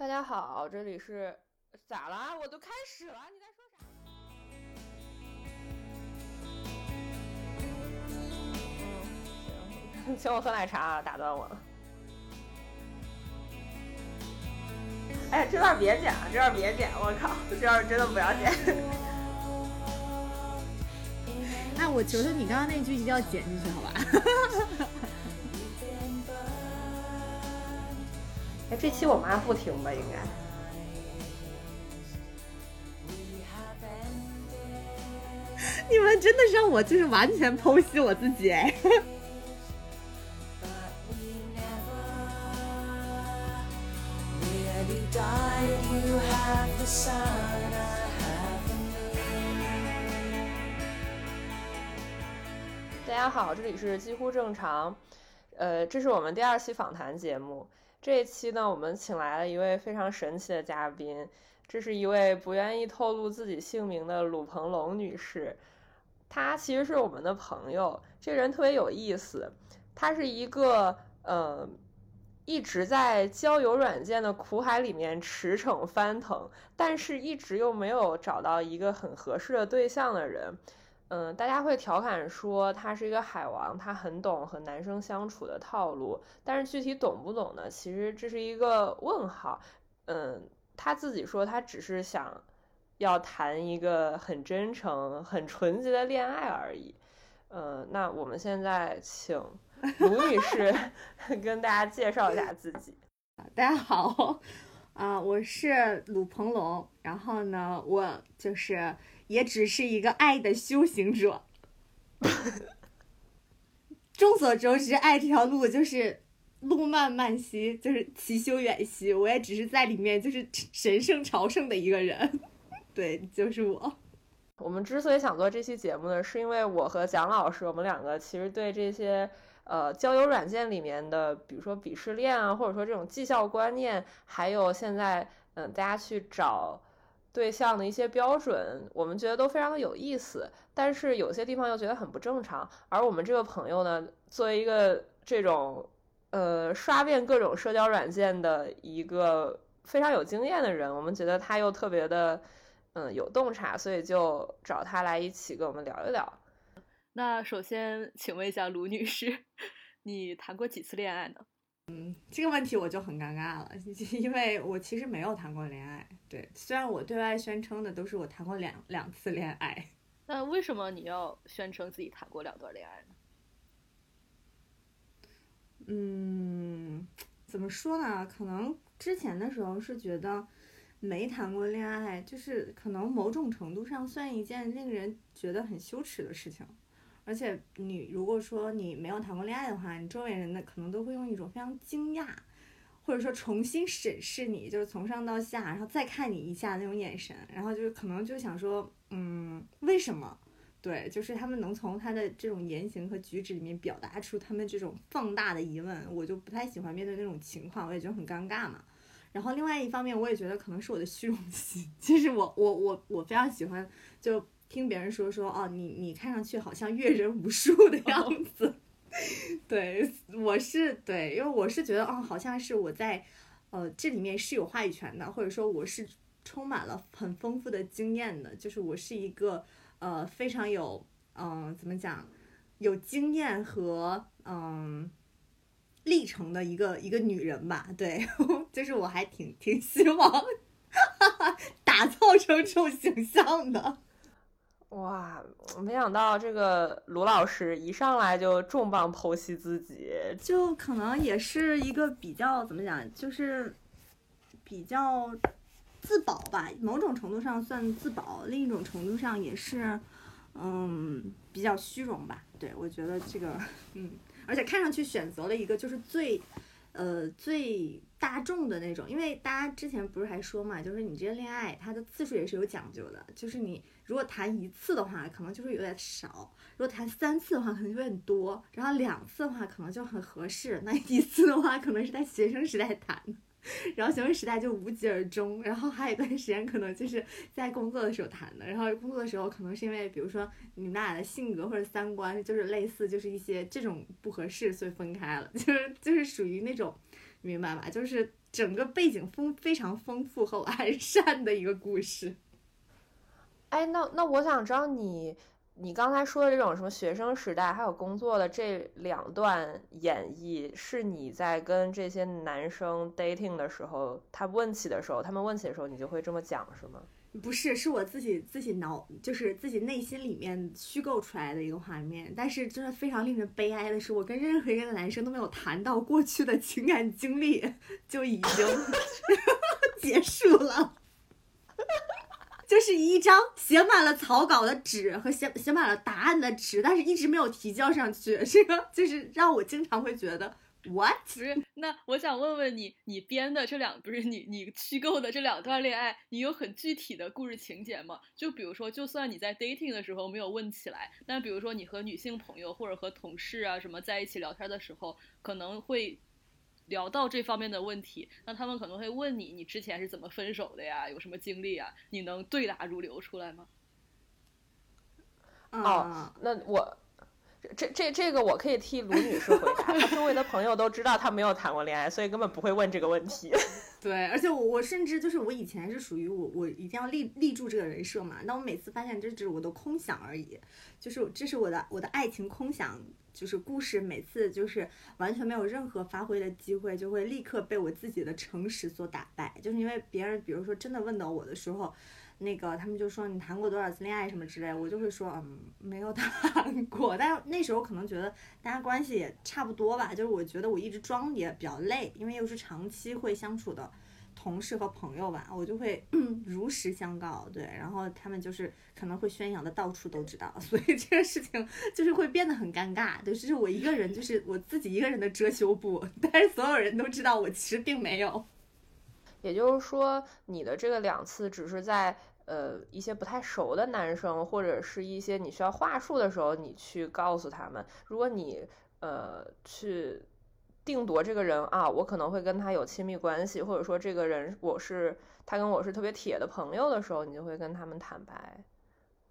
大家好，这里是咋啦？我都开始了，你在说啥？嗯，行，请我喝奶茶，打断我了。哎，这段别剪，这段别剪，我靠，这段真的不要剪。哎，我求求你，刚刚那句一定要剪进去，好吧？哎，这期我妈不听吧？应该。你们真的让我就是完全剖析我自己哎。大家好，这里是几乎正常，呃，这是我们第二期访谈节目。这一期呢，我们请来了一位非常神奇的嘉宾，这是一位不愿意透露自己姓名的鲁鹏龙女士。她其实是我们的朋友，这人特别有意思。她是一个呃，一直在交友软件的苦海里面驰骋翻腾，但是一直又没有找到一个很合适的对象的人。嗯，大家会调侃说他是一个海王，他很懂和男生相处的套路，但是具体懂不懂呢？其实这是一个问号。嗯，他自己说他只是想要谈一个很真诚、很纯洁的恋爱而已。嗯，那我们现在请卢女士 跟大家介绍一下自己。大家好，啊，我是鲁鹏龙，然后呢，我就是。也只是一个爱的修行者。众所周知，爱这条路就是路漫漫兮，就是其修远兮。我也只是在里面就是神圣朝圣的一个人。对，就是我。我们之所以想做这期节目呢，是因为我和蒋老师，我们两个其实对这些呃交友软件里面的，比如说鄙视链啊，或者说这种绩效观念，还有现在嗯大家去找。对象的一些标准，我们觉得都非常的有意思，但是有些地方又觉得很不正常。而我们这个朋友呢，作为一个这种呃刷遍各种社交软件的一个非常有经验的人，我们觉得他又特别的嗯有洞察，所以就找他来一起跟我们聊一聊。那首先，请问一下卢女士，你谈过几次恋爱呢？嗯，这个问题我就很尴尬了，因为我其实没有谈过恋爱。对，虽然我对外宣称的都是我谈过两两次恋爱，那为什么你要宣称自己谈过两段恋爱呢？嗯，怎么说呢？可能之前的时候是觉得没谈过恋爱，就是可能某种程度上算一件令人觉得很羞耻的事情。而且你如果说你没有谈过恋爱的话，你周围人呢可能都会用一种非常惊讶，或者说重新审视你，就是从上到下，然后再看你一下那种眼神，然后就是可能就想说，嗯，为什么？对，就是他们能从他的这种言行和举止里面表达出他们这种放大的疑问，我就不太喜欢面对那种情况，我也觉得很尴尬嘛。然后另外一方面，我也觉得可能是我的虚荣心，其实我我我我非常喜欢就。听别人说说哦，你你看上去好像阅人无数的样子，对我是对，因为我是觉得哦，好像是我在呃这里面是有话语权的，或者说我是充满了很丰富的经验的，就是我是一个呃非常有嗯怎么讲有经验和嗯历程的一个一个女人吧，对，就是我还挺挺希望 打造成这种形象的。哇，没想到这个卢老师一上来就重磅剖析自己，就可能也是一个比较怎么讲，就是比较自保吧，某种程度上算自保，另一种程度上也是，嗯，比较虚荣吧。对我觉得这个，嗯，而且看上去选择了一个就是最。呃，最大众的那种，因为大家之前不是还说嘛，就是你这个恋爱，它的次数也是有讲究的，就是你如果谈一次的话，可能就是有点少；如果谈三次的话，可能就有点多；然后两次的话，可能就很合适。那一次的话，可能是在学生时代谈。然后学生时代就无疾而终，然后还有一段时间可能就是在工作的时候谈的，然后工作的时候可能是因为比如说你们俩的性格或者三观就是类似，就是一些这种不合适，所以分开了，就是就是属于那种，明白吧？就是整个背景丰非常丰富和完善的一个故事。哎，那那我想知道你，你刚才说的这种什么学生时代还有工作的这两段演绎，是你在跟这些男生 dating 的时候，他问起的时候，他们问起的时候，你就会这么讲，是吗？不是，是我自己自己脑，就是自己内心里面虚构出来的一个画面。但是真的非常令人悲哀的是，我跟任何一个男生都没有谈到过去的情感经历，就已经 结束了。就是一张写满了草稿的纸和写写满了答案的纸，但是一直没有提交上去。这个就是让我经常会觉得，what？不是，那我想问问你，你编的这两不是你你虚构的这两段恋爱，你有很具体的故事情节吗？就比如说，就算你在 dating 的时候没有问起来，但比如说你和女性朋友或者和同事啊什么在一起聊天的时候，可能会。聊到这方面的问题，那他们可能会问你，你之前是怎么分手的呀？有什么经历啊？你能对答如流出来吗？哦，那我这这这个我可以替卢女士回答，她周围的朋友都知道她没有谈过恋爱，所以根本不会问这个问题。对，而且我我甚至就是我以前是属于我我一定要立立住这个人设嘛，那我每次发现这只是我的空想而已，就是这是我的我的爱情空想。就是故事每次就是完全没有任何发挥的机会，就会立刻被我自己的诚实所打败。就是因为别人，比如说真的问到我的时候，那个他们就说你谈过多少次恋爱什么之类，我就会说嗯没有谈过。但那时候可能觉得大家关系也差不多吧，就是我觉得我一直装也比较累，因为又是长期会相处的。同事和朋友吧，我就会 如实相告，对，然后他们就是可能会宣扬的到处都知道，所以这个事情就是会变得很尴尬，对，就是我一个人，就是我自己一个人的遮羞布，但是所有人都知道我其实并没有。也就是说，你的这个两次只是在呃一些不太熟的男生或者是一些你需要话术的时候，你去告诉他们，如果你呃去。定夺这个人啊，我可能会跟他有亲密关系，或者说这个人我是他跟我是特别铁的朋友的时候，你就会跟他们坦白，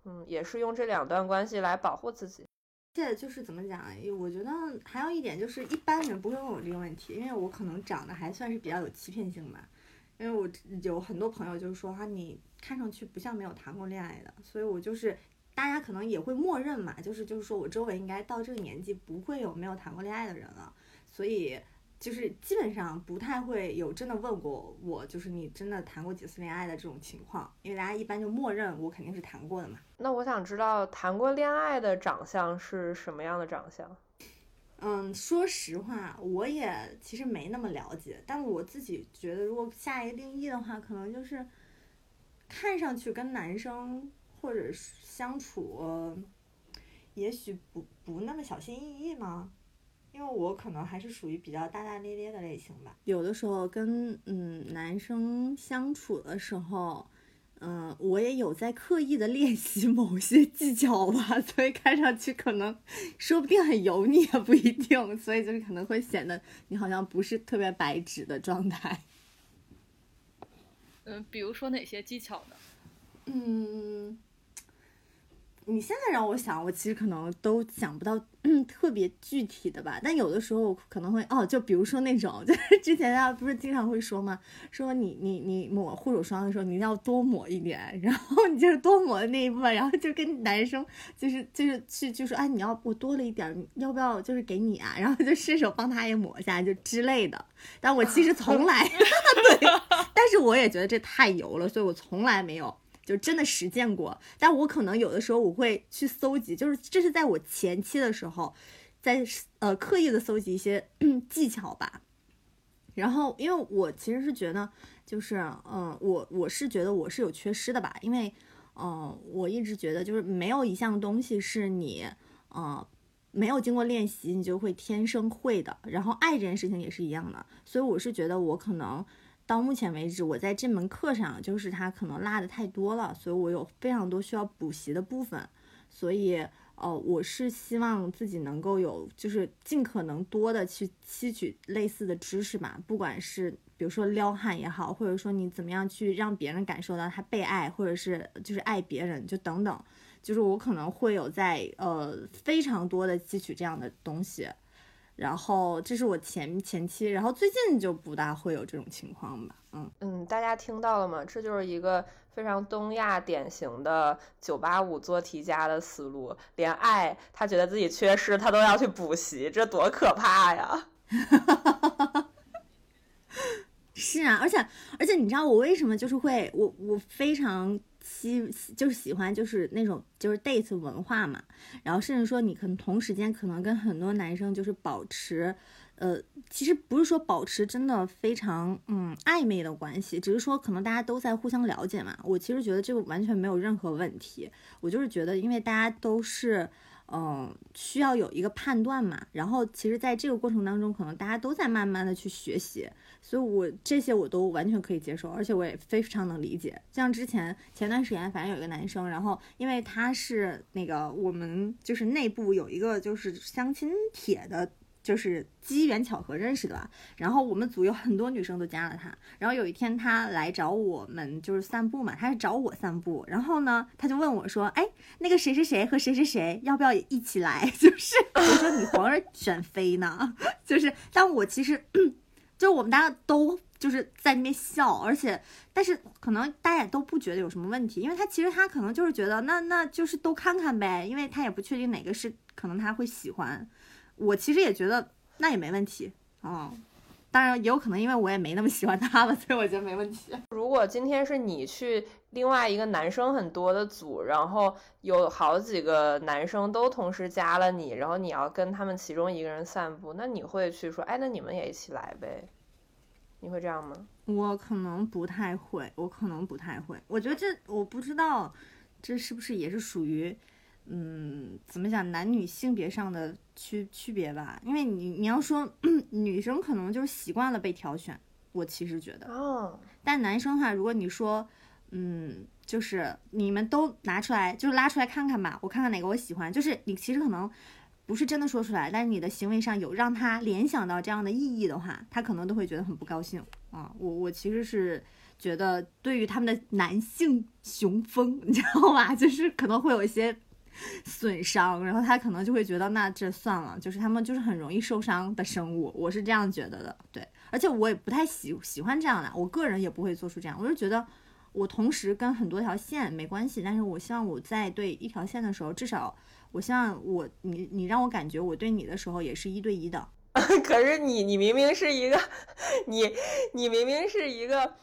嗯，也是用这两段关系来保护自己。这就是怎么讲？我觉得还有一点就是，一般人不会问我这个问题，因为我可能长得还算是比较有欺骗性吧。因为我有很多朋友就是说哈，你看上去不像没有谈过恋爱的，所以我就是大家可能也会默认嘛，就是就是说我周围应该到这个年纪不会有没有谈过恋爱的人了。所以就是基本上不太会有真的问过我，就是你真的谈过几次恋爱的这种情况，因为大家一般就默认我肯定是谈过的嘛。那我想知道谈过恋爱的长相是什么样的长相？嗯，说实话，我也其实没那么了解，但我自己觉得，如果下一个定义的话，可能就是看上去跟男生或者相处，也许不不那么小心翼翼吗？因为我可能还是属于比较大大咧咧的类型吧，有的时候跟嗯男生相处的时候，嗯，我也有在刻意的练习某些技巧吧，所以看上去可能说不定很油腻也不一定，所以就是可能会显得你好像不是特别白纸的状态。嗯，比如说哪些技巧呢？嗯。你现在让我想，我其实可能都想不到嗯特别具体的吧。但有的时候可能会哦，就比如说那种，就是之前大家不是经常会说吗？说你你你抹护手霜的时候，你要多抹一点，然后你就是多抹的那一部分，然后就跟男生就是就是去就说哎，你要我多了一点，要不要就是给你啊？然后就伸手帮他也抹一下，就之类的。但我其实从来 对，但是我也觉得这太油了，所以我从来没有。就真的实践过，但我可能有的时候我会去搜集，就是这是在我前期的时候，在呃刻意的搜集一些 技巧吧。然后，因为我其实是觉得，就是嗯，我我是觉得我是有缺失的吧，因为嗯，我一直觉得就是没有一项东西是你嗯没有经过练习你就会天生会的。然后爱这件事情也是一样的，所以我是觉得我可能。到目前为止，我在这门课上就是他可能落的太多了，所以我有非常多需要补习的部分。所以，呃，我是希望自己能够有，就是尽可能多的去吸取类似的知识吧。不管是比如说撩汉也好，或者说你怎么样去让别人感受到他被爱，或者是就是爱别人，就等等，就是我可能会有在呃非常多的吸取这样的东西。然后这是我前前期，然后最近就不大会有这种情况吧。嗯嗯，大家听到了吗？这就是一个非常东亚典型的九八五做题家的思路，连爱他觉得自己缺失，他都要去补习，这多可怕呀！是啊，而且而且你知道我为什么就是会我我非常喜就是喜欢就是那种就是 date 文化嘛，然后甚至说你可能同时间可能跟很多男生就是保持。呃，其实不是说保持真的非常嗯暧昧的关系，只是说可能大家都在互相了解嘛。我其实觉得这个完全没有任何问题。我就是觉得，因为大家都是嗯需要有一个判断嘛。然后其实在这个过程当中，可能大家都在慢慢的去学习，所以我这些我都完全可以接受，而且我也非常能理解。像之前前段时间，反正有一个男生，然后因为他是那个我们就是内部有一个就是相亲帖的。就是机缘巧合认识的吧，然后我们组有很多女生都加了他，然后有一天他来找我们就是散步嘛，他是找我散步，然后呢他就问我说，哎，那个谁谁谁和谁谁谁要不要一起来？就是我说你皇上选妃呢，就是但我其实就我们大家都就是在那边笑，而且但是可能大家也都不觉得有什么问题，因为他其实他可能就是觉得那那就是都看看呗，因为他也不确定哪个是可能他会喜欢。我其实也觉得那也没问题哦，当然也有可能因为我也没那么喜欢他了，所以我觉得没问题。如果今天是你去另外一个男生很多的组，然后有好几个男生都同时加了你，然后你要跟他们其中一个人散步，那你会去说，哎，那你们也一起来呗？你会这样吗？我可能不太会，我可能不太会。我觉得这我不知道，这是不是也是属于。嗯，怎么讲男女性别上的区区别吧？因为你你要说 女生可能就是习惯了被挑选，我其实觉得哦。但男生的话，如果你说，嗯，就是你们都拿出来，就是拉出来看看吧，我看看哪个我喜欢。就是你其实可能不是真的说出来，但是你的行为上有让他联想到这样的意义的话，他可能都会觉得很不高兴啊。我我其实是觉得，对于他们的男性雄风，你知道吧？就是可能会有一些。损伤，然后他可能就会觉得那这算了，就是他们就是很容易受伤的生物，我是这样觉得的，对，而且我也不太喜喜欢这样的，我个人也不会做出这样，我就觉得我同时跟很多条线没关系，但是我希望我在对一条线的时候，至少我希望我你你让我感觉我对你的时候也是一对一的，可是你你明明是一个 你你明明是一个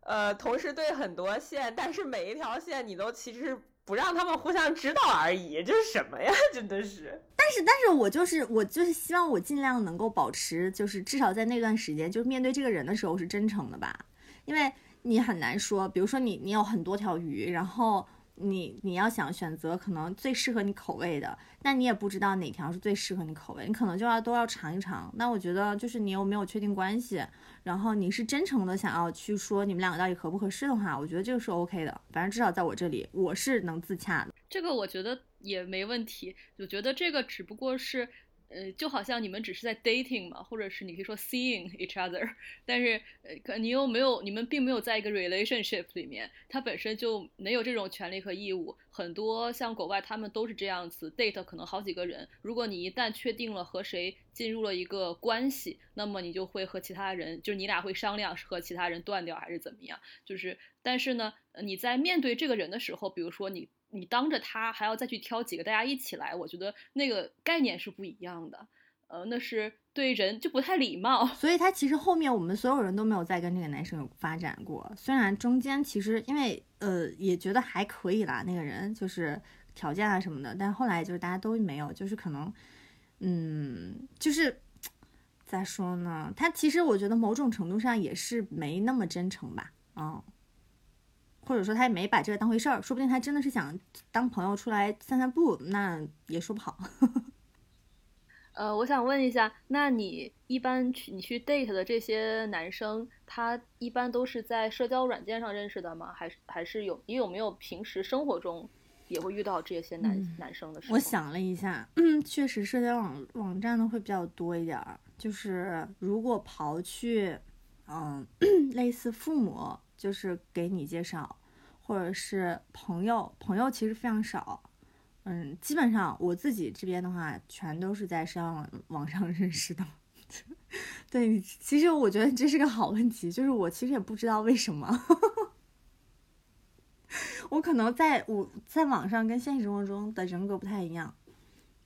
呃同时对很多线，但是每一条线你都其实。不让他们互相知道而已，这是什么呀？真的是。但是，但是我就是我就是希望我尽量能够保持，就是至少在那段时间，就是面对这个人的时候是真诚的吧，因为你很难说，比如说你你有很多条鱼，然后。你你要想选择可能最适合你口味的，那你也不知道哪条是最适合你口味，你可能就要都要尝一尝。那我觉得就是你有没有确定关系，然后你是真诚的想要去说你们两个到底合不合适的话，我觉得这个是 OK 的。反正至少在我这里，我是能自洽的。这个我觉得也没问题，我觉得这个只不过是。呃，就好像你们只是在 dating 嘛，或者是你可以说 seeing each other，但是呃，你又没有，你们并没有在一个 relationship 里面，它本身就没有这种权利和义务。很多像国外，他们都是这样子，date 可能好几个人。如果你一旦确定了和谁进入了一个关系，那么你就会和其他人，就是你俩会商量和其他人断掉还是怎么样。就是，但是呢，你在面对这个人的时候，比如说你。你当着他还要再去挑几个大家一起来，我觉得那个概念是不一样的，呃，那是对人就不太礼貌。所以他其实后面我们所有人都没有再跟这个男生有发展过，虽然中间其实因为呃也觉得还可以啦，那个人就是条件啊什么的，但后来就是大家都没有，就是可能，嗯，就是咋说呢？他其实我觉得某种程度上也是没那么真诚吧，嗯。或者说他也没把这个当回事儿，说不定他真的是想当朋友出来散散步，那也说不好。呃，我想问一下，那你一般去你去 date 的这些男生，他一般都是在社交软件上认识的吗？还是还是有你有没有平时生活中也会遇到这些男男生的时候？我想了一下，嗯，确实社交网网站的会比较多一点儿。就是如果刨去，嗯，类似父母，就是给你介绍。或者是朋友，朋友其实非常少，嗯，基本上我自己这边的话，全都是在上网上认识的。对，其实我觉得这是个好问题，就是我其实也不知道为什么，我可能在我在网上跟现实生活中的人格不太一样。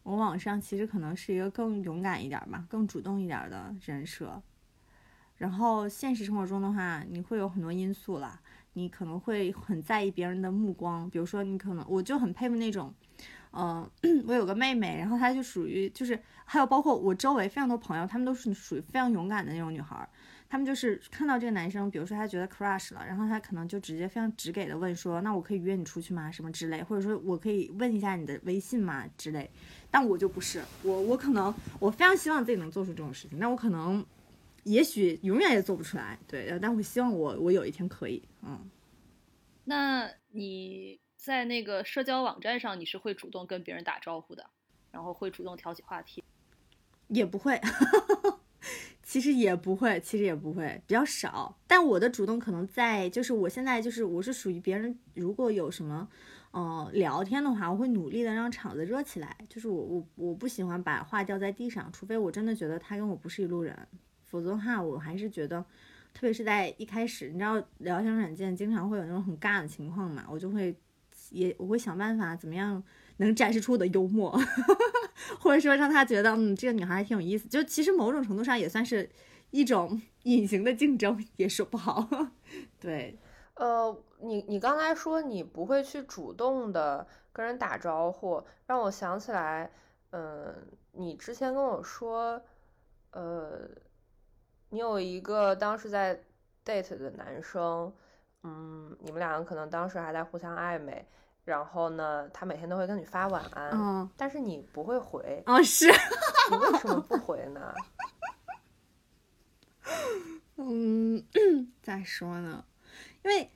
我网上其实可能是一个更勇敢一点吧，更主动一点的人设。然后现实生活中的话，你会有很多因素啦，你可能会很在意别人的目光，比如说你可能我就很佩服那种。嗯，我有个妹妹，然后她就属于就是，还有包括我周围非常多朋友，她们都是属于非常勇敢的那种女孩。她们就是看到这个男生，比如说她觉得 crush 了，然后她可能就直接非常直给的问说，那我可以约你出去吗？什么之类，或者说我可以问一下你的微信吗？之类。但我就不是，我我可能我非常希望自己能做出这种事情，那我可能也许永远也做不出来。对，但我希望我我有一天可以。嗯，那你？在那个社交网站上，你是会主动跟别人打招呼的，然后会主动挑起话题，也不会，其实也不会，其实也不会，比较少。但我的主动可能在，就是我现在就是我是属于别人如果有什么，呃，聊天的话，我会努力的让场子热起来。就是我我我不喜欢把话掉在地上，除非我真的觉得他跟我不是一路人，否则的话，我还是觉得，特别是在一开始，你知道聊天软件经常会有那种很尬的情况嘛，我就会。也我会想办法怎么样能展示出我的幽默，或者说让他觉得嗯这个女孩还挺有意思。就其实某种程度上也算是一种 隐形的竞争，也说不好。对，呃，你你刚才说你不会去主动的跟人打招呼，让我想起来，嗯，你之前跟我说，呃，你有一个当时在 date 的男生。嗯，你们两个可能当时还在互相暧昧，然后呢，他每天都会跟你发晚安，嗯，但是你不会回，哦，是，你为什么不回呢？嗯，咋说呢？因为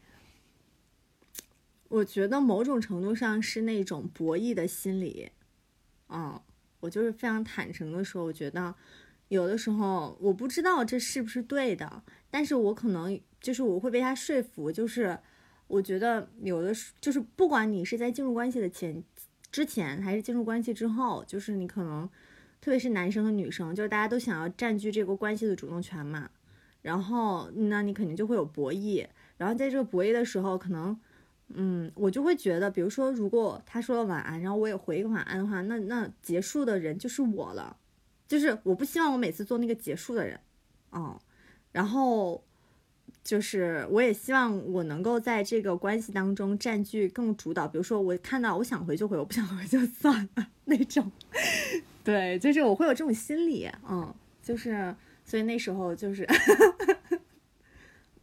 我觉得某种程度上是那种博弈的心理，嗯，我就是非常坦诚的说，我觉得有的时候我不知道这是不是对的，但是我可能。就是我会被他说服，就是我觉得有的是，就是不管你是在进入关系的前、之前还是进入关系之后，就是你可能，特别是男生和女生，就是大家都想要占据这个关系的主动权嘛，然后那你肯定就会有博弈，然后在这个博弈的时候，可能，嗯，我就会觉得，比如说如果他说了晚安，然后我也回一个晚安的话，那那结束的人就是我了，就是我不希望我每次做那个结束的人，嗯，然后。就是我也希望我能够在这个关系当中占据更主导，比如说我看到我想回就回，我不想回就算了 那种。对，就是我会有这种心理，嗯，就是所以那时候就是，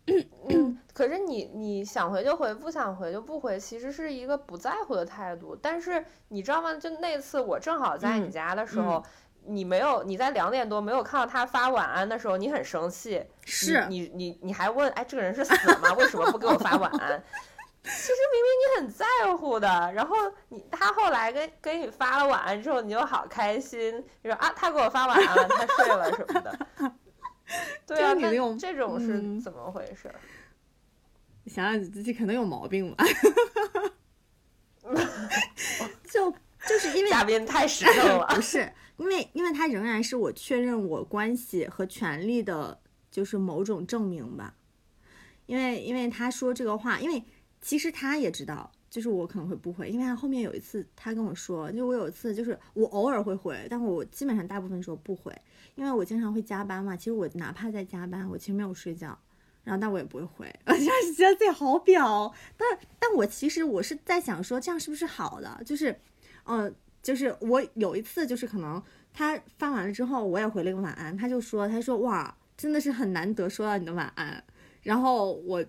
嗯，可是你你想回就回，不想回就不回，其实是一个不在乎的态度。但是你知道吗？就那次我正好在你家的时候。你没有，你在两点多没有看到他发晚安的时候，你很生气。是你你你还问，哎，这个人是死了吗？为什么不给我发晚安？其实明明你很在乎的，然后你他后来跟跟你发了晚安之后，你就好开心，你说啊，他给我发晚安了，他睡了什么的。对啊，那这种是怎么回事？想想你自己可能有毛病吧。就就是因为嘉宾太实诚了，不是。因为，因为他仍然是我确认我关系和权利的，就是某种证明吧。因为，因为他说这个话，因为其实他也知道，就是我可能会不回，因为他后面有一次他跟我说，就我有一次就是我偶尔会回，但我基本上大部分时候不回，因为我经常会加班嘛。其实我哪怕在加班，我其实没有睡觉，然后但我也不会回，我就是觉得自己好表。但，但我其实我是在想说，这样是不是好的？就是，嗯。就是我有一次，就是可能他发完了之后，我也回了一个晚安。他就说：“他说哇，真的是很难得收到你的晚安。”然后我，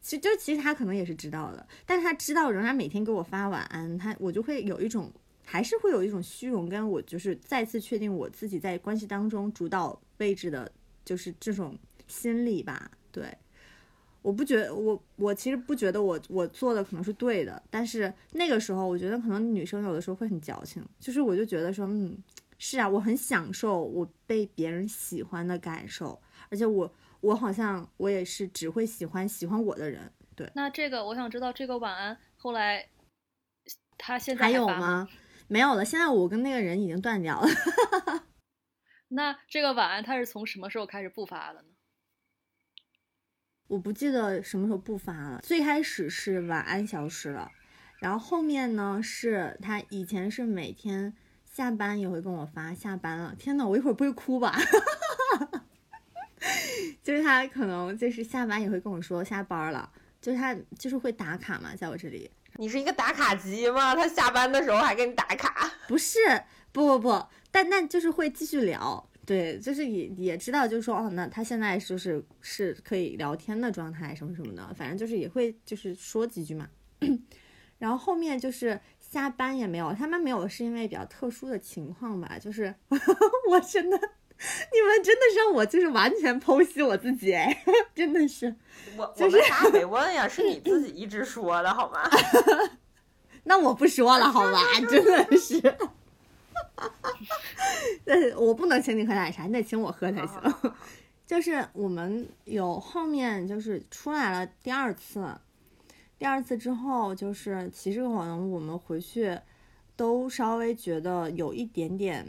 其实就其实他可能也是知道的，但是他知道仍然每天给我发晚安，他我就会有一种，还是会有一种虚荣，跟我就是再次确定我自己在关系当中主导位置的，就是这种心理吧，对。我不觉得我我其实不觉得我我做的可能是对的，但是那个时候我觉得可能女生有的时候会很矫情，就是我就觉得说，嗯，是啊，我很享受我被别人喜欢的感受，而且我我好像我也是只会喜欢喜欢我的人，对。那这个我想知道，这个晚安后来他现在还有吗？？没有了，现在我跟那个人已经断掉了。那这个晚安他是从什么时候开始不发的呢？我不记得什么时候不发了。最开始是晚安消失了，然后后面呢是他以前是每天下班也会跟我发下班了。天呐，我一会儿不会哭吧？就是他可能就是下班也会跟我说下班了，就是他就是会打卡嘛，在我这里。你是一个打卡机吗？他下班的时候还给你打卡？不是，不不不，但但就是会继续聊，对，就是也也知道，就是说哦，那他现在就是是可以聊天的状态什么什么的，反正就是也会就是说几句嘛。然后后面就是下班也没有，他们没有是因为比较特殊的情况吧，就是 我真的，你们真的是让我就是完全剖析我自己，哎，真的是。我我就是们啥也没问呀，是你自己一直说的好吗？那我不说了，好吧，真的是。对，我不能请你喝奶茶，你得请我喝才行。就是我们有后面就是出来了第二次，第二次之后就是其实可能我们回去都稍微觉得有一点点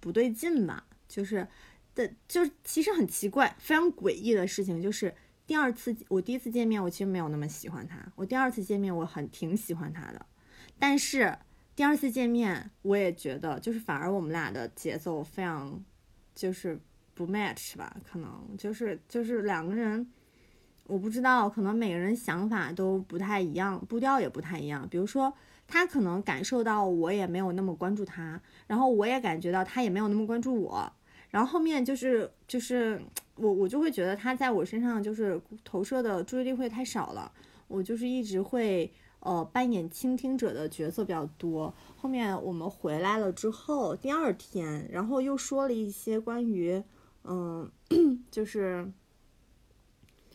不对劲吧，就是的，就是其实很奇怪，非常诡异的事情就是。第二次，我第一次见面，我其实没有那么喜欢他。我第二次见面，我很挺喜欢他的，但是第二次见面，我也觉得就是反而我们俩的节奏非常就是不 match 吧，可能就是就是两个人，我不知道，可能每个人想法都不太一样，步调也不太一样。比如说，他可能感受到我也没有那么关注他，然后我也感觉到他也没有那么关注我，然后后面就是就是我我就会觉得他在我身上就是投射的注意力会太少了，我就是一直会。呃，扮演倾听者的角色比较多。后面我们回来了之后，第二天，然后又说了一些关于，嗯、就是，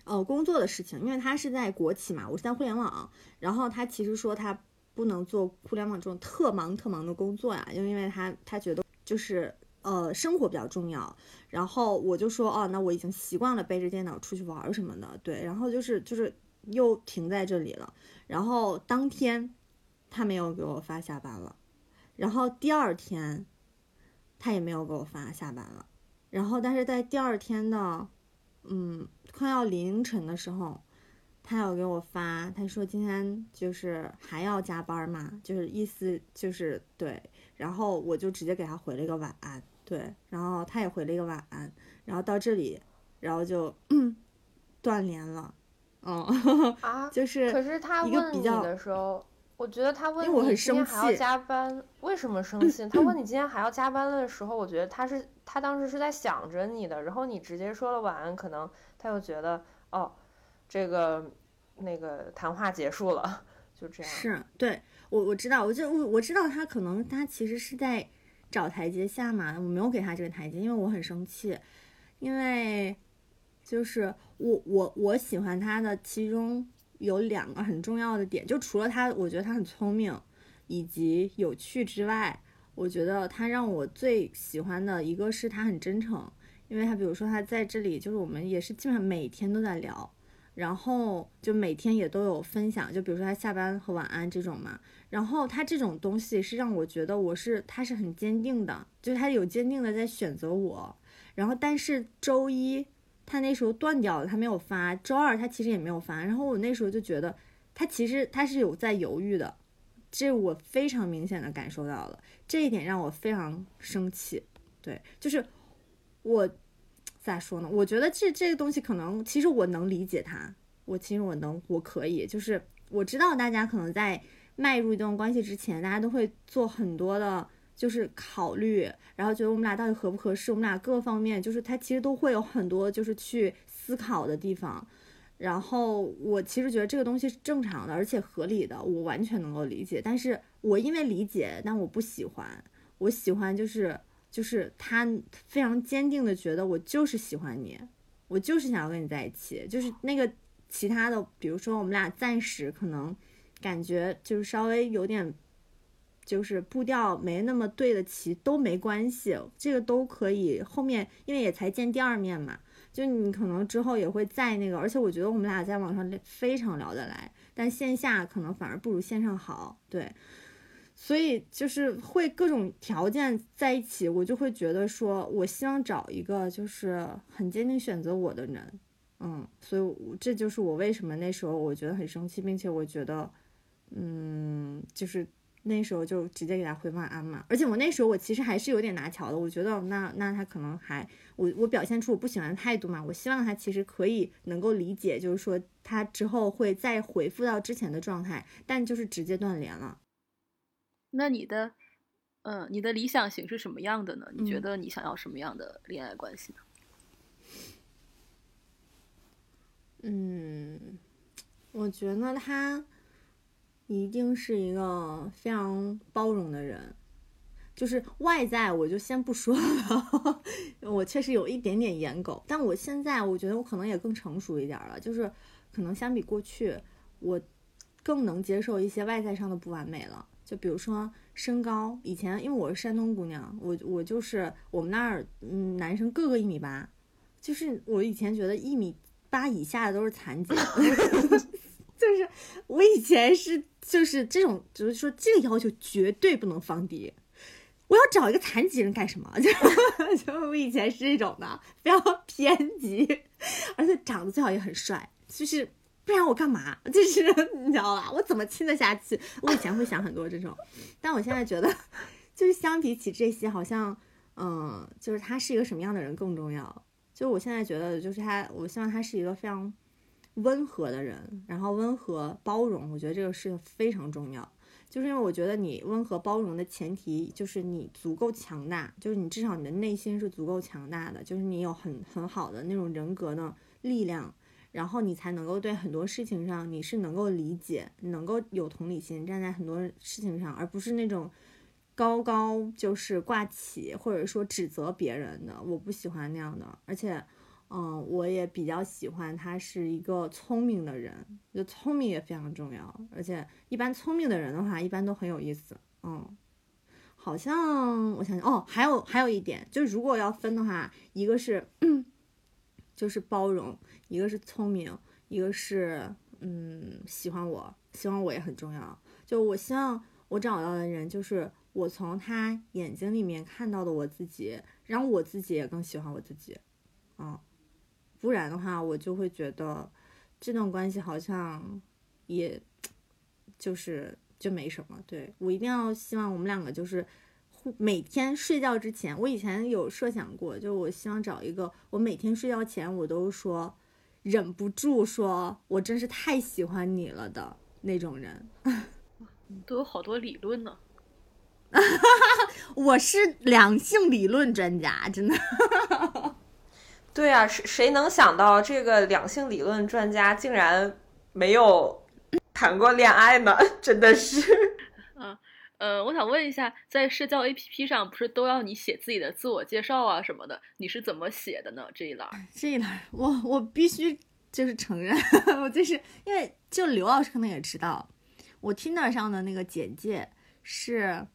呃，工作的事情。因为他是在国企嘛，我是在互联网。然后他其实说他不能做互联网这种特忙特忙的工作呀，就因为他他觉得就是呃生活比较重要。然后我就说哦，那我已经习惯了背着电脑出去玩什么的，对。然后就是就是又停在这里了。然后当天他没有给我发下班了，然后第二天他也没有给我发下班了，然后但是在第二天的嗯快要凌晨的时候，他有给我发，他说今天就是还要加班嘛，就是意思就是对，然后我就直接给他回了一个晚安，对，然后他也回了一个晚安，然后到这里，然后就嗯 断联了。嗯，啊，就是可是他问你的时候，我觉得他问你今天还要加班，为什么生气？他问你今天还要加班的时候，我觉得他是他当时是在想着你的，然后你直接说了晚安，可能他又觉得哦，这个那个谈话结束了，就这样。是对我我知道，我就我我知道他可能他其实是在找台阶下嘛，我没有给他这个台阶，因为我很生气，因为就是我我我喜欢他的其中有两个很重要的点，就除了他，我觉得他很聪明以及有趣之外，我觉得他让我最喜欢的一个是他很真诚，因为他比如说他在这里，就是我们也是基本上每天都在聊。然后就每天也都有分享，就比如说他下班和晚安这种嘛。然后他这种东西是让我觉得我是他是很坚定的，就是他有坚定的在选择我。然后但是周一他那时候断掉了，他没有发。周二他其实也没有发。然后我那时候就觉得他其实他是有在犹豫的，这我非常明显的感受到了，这一点让我非常生气。对，就是我。咋说呢？我觉得这这个东西可能，其实我能理解他，我其实我能，我可以，就是我知道大家可能在迈入一段关系之前，大家都会做很多的，就是考虑，然后觉得我们俩到底合不合适，我们俩各方面，就是他其实都会有很多就是去思考的地方。然后我其实觉得这个东西是正常的，而且合理的，我完全能够理解。但是我因为理解，但我不喜欢，我喜欢就是。就是他非常坚定的觉得我就是喜欢你，我就是想要跟你在一起。就是那个其他的，比如说我们俩暂时可能感觉就是稍微有点，就是步调没那么对得齐都没关系，这个都可以。后面因为也才见第二面嘛，就你可能之后也会在那个，而且我觉得我们俩在网上非常聊得来，但线下可能反而不如线上好。对，所以就是会各种条件在一起，我就会觉得说，我希望找一个就是很坚定选择我的人，嗯，所以这就是我为什么那时候我觉得很生气，并且我觉得，嗯，就是那时候就直接给他回晚安嘛。而且我那时候我其实还是有点拿巧的，我觉得那那他可能还我我表现出我不喜欢的态度嘛，我希望他其实可以能够理解，就是说他之后会再回复到之前的状态，但就是直接断联了。那你的，嗯，你的理想型是什么样的呢？你觉嗯得你想要什么样的恋爱关系呢？嗯，我觉得他一定是一个非常包容的人，就是外在我就先不说了，我确实有一点点颜狗，但我现在我觉得我可能也更成熟一点了，就是可能相比过去，我更能接受一些外在上的不完美了。就比如说身高，以前因为我是山东姑娘，我我就是我们那儿嗯男生个个一米八，就是我以前觉得一米八以下的都是残疾，就是我以前是就是这种，就是说这个要求绝对不能放低。我要找一个残疾人干什么？就就我以前是这种的，非常偏激，而且长得最好也很帅，就是不然我干嘛？就是你知道吧？我怎么亲得下去？我以前会想很多这种，但我现在觉得，就是相比起这些，好像嗯，就是他是一个什么样的人更重要。就我现在觉得，就是他，我希望他是一个非常温和的人，然后温和包容，我觉得这个事情非常重要。就是因为我觉得你温和包容的前提就是你足够强大，就是你至少你的内心是足够强大的，就是你有很很好的那种人格的力量，然后你才能够对很多事情上你是能够理解，能够有同理心，站在很多事情上，而不是那种高高就是挂起或者说指责别人的，我不喜欢那样的，而且。嗯，我也比较喜欢他是一个聪明的人，就聪明也非常重要，而且一般聪明的人的话，一般都很有意思。嗯，好像我想想，哦，还有还有一点，就如果要分的话，一个是就是包容，一个是聪明，一个是嗯喜欢我，喜欢我也很重要。就我希望我找到的人，就是我从他眼睛里面看到的我自己，让我自己也更喜欢我自己。嗯。不然的话，我就会觉得这段关系好像也就是就没什么。对我一定要希望我们两个就是互每天睡觉之前，我以前有设想过，就我希望找一个我每天睡觉前我都说忍不住说我真是太喜欢你了的那种人。都有好多理论呢。我是两性理论专家，真的。对啊，谁谁能想到这个两性理论专家竟然没有谈过恋爱呢？真的是。呃，我想问一下，在社交 APP 上不是都要你写自己的自我介绍啊什么的？你是怎么写的呢？这一栏？这一栏我我必须就是承认，我就是因为就刘老师可能也知道，我 Tinder 上的那个简介是。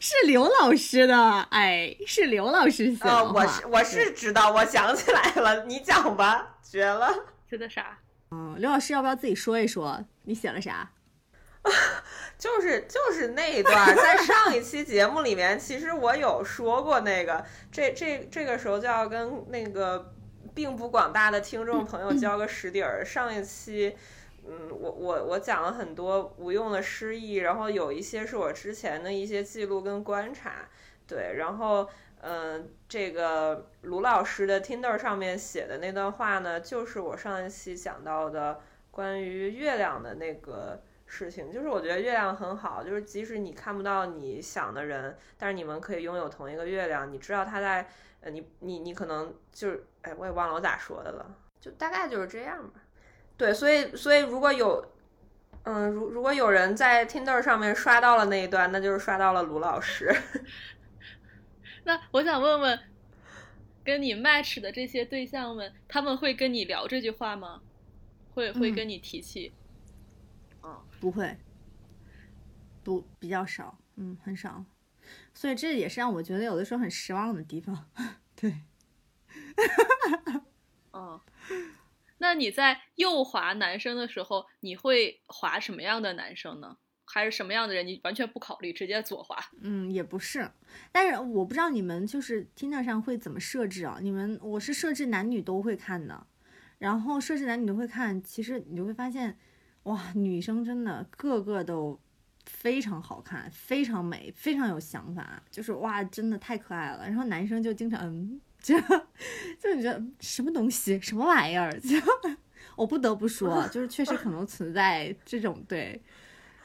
是刘老师的，哎，是刘老师写的。我是我是知道，我想起来了，你讲吧，绝了。写的啥？嗯，刘老师要不要自己说一说你写了啥？就是就是那一段，在上一期节目里面，其实我有说过那个，这这这个时候就要跟那个并不广大的听众朋友交个实底儿。上一期，嗯，我我我讲了很多无用的诗意，然后有一些是我之前的一些记录跟观察，对，然后。嗯，这个卢老师的 Tinder 上面写的那段话呢，就是我上一期讲到的关于月亮的那个事情。就是我觉得月亮很好，就是即使你看不到你想的人，但是你们可以拥有同一个月亮。你知道他在，呃，你你你可能就是，哎，我也忘了我咋说的了，就大概就是这样吧。对，所以所以如果有，嗯，如如果有人在 Tinder 上面刷到了那一段，那就是刷到了卢老师。那我想问问，跟你 match 的这些对象们，他们会跟你聊这句话吗？会会嗯跟你提起？哦，不会，不比较少，嗯，很少。所以这也是让我觉得有的时候很失望的地方。对，哦，那你在右滑男生的时候，你会滑什么样的男生呢？还是什么样的人，你完全不考虑，直接左滑。嗯，也不是，但是我不知道你们就是平台上会怎么设置啊？你们我是设置男女都会看的，然后设置男女都会看，其实你就会发现，哇，女生真的个个都非常好看，非常美，非常有想法，就是哇，真的太可爱了。然后男生就经常嗯，就就你觉得什么东西，什么玩意儿？就我不得不说，就是确实可能存在这种对。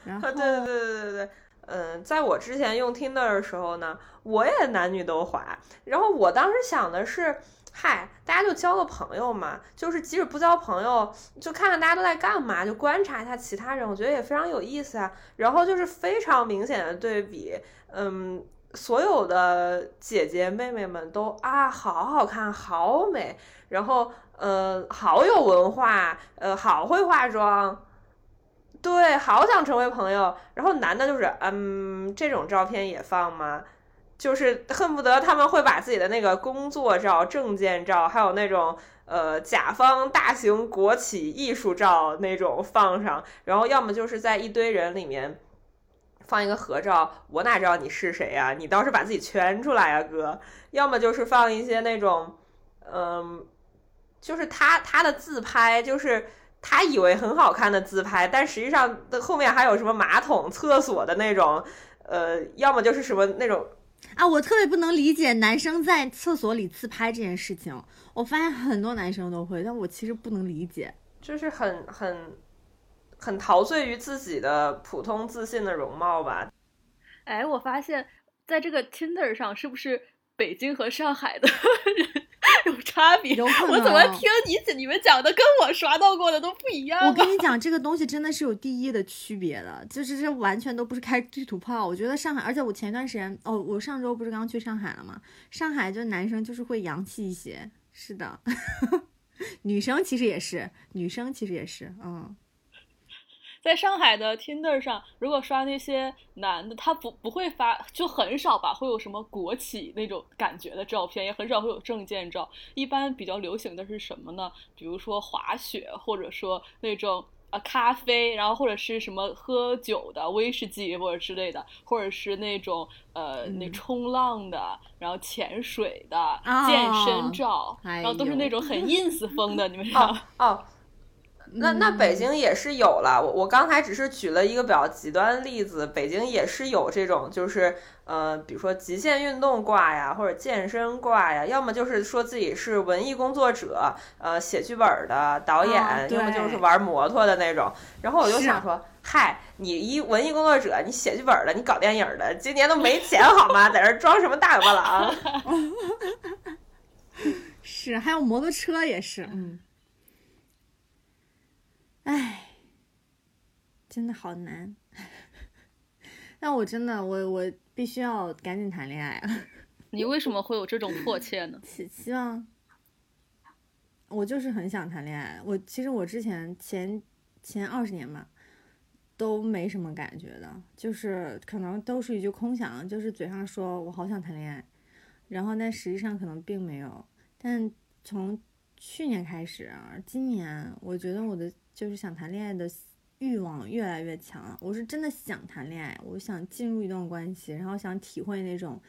然后对对对对对对，嗯，在我之前用 Tinder 的时候呢，我也男女都滑。然后我当时想的是，嗨，大家就交个朋友嘛，就是即使不交朋友，就看看大家都在干嘛，就观察一下其他人，我觉得也非常有意思啊。然后就是非常明显的对比，嗯，所有的姐姐妹妹们都啊，好好看，好美，然后呃，好有文化，呃，好会化妆。对，好想成为朋友。然后男的就是，嗯，这种照片也放吗？就是恨不得他们会把自己的那个工作照、证件照，还有那种呃甲方大型国企艺术照那种放上。然后要么就是在一堆人里面放一个合照，我哪知道你是谁呀？你倒是把自己圈出来呀，哥。要么就是放一些那种，嗯，就是他他的自拍，就是。他以为很好看的自拍，但实际上的后面还有什么马桶、厕所的那种，呃，要么就是什么那种啊，我特别不能理解男生在厕所里自拍这件事情。我发现很多男生都会，但我其实不能理解，就是很很很陶醉于自己的普通自信的容貌吧。哎，我发现在这个 Tinder 上，是不是北京和上海的人？有差别，我怎么听你你们讲的跟我刷到过的都不一样？我跟你讲，这个东西真的是有第一的区别的，就是这完全都不是开地图炮。我觉得上海，而且我前一段时间，哦，我上周不是刚去上海了吗？上海就男生就是会洋气一些，是的，女生其实也是，女生其实也是，嗯。在上海的 Tinder 上，如果刷那些男的，他不不会发，就很少吧，会有什么国企那种感觉的照片，也很少会有证件照。一般比较流行的是什么呢？比如说滑雪，或者说那种啊咖啡，然后或者是什么喝酒的威士忌或者之类的，或者是那种呃那冲浪的，然后潜水的健身照，然后都是那种很 ins 风的，你们知道？哦。那那北京也是有了，我我刚才只是举了一个比较极端的例子，北京也是有这种，就是呃，比如说极限运动挂呀，或者健身挂呀，要么就是说自己是文艺工作者，呃，写剧本的导演，要么就是玩摩托的那种。然后我就想说，嗨，你一文艺工作者，你写剧本的，你搞电影的，今年都没钱好吗？在这装什么大尾巴狼？是，还有摩托车也是，嗯。唉，真的好难。但我真的，我我必须要赶紧谈恋爱了。你为什么会有这种迫切呢？希希望，我就是很想谈恋爱。我其实我之前前前二十年吧，都没什么感觉的，就是可能都是一句空想，就是嘴上说我好想谈恋爱，然后但实际上可能并没有。但从去年开始啊，今年我觉得我的。就是想谈恋爱的欲望越来越强，我是真的想谈恋爱，我想进入一段关系，然后想体会那种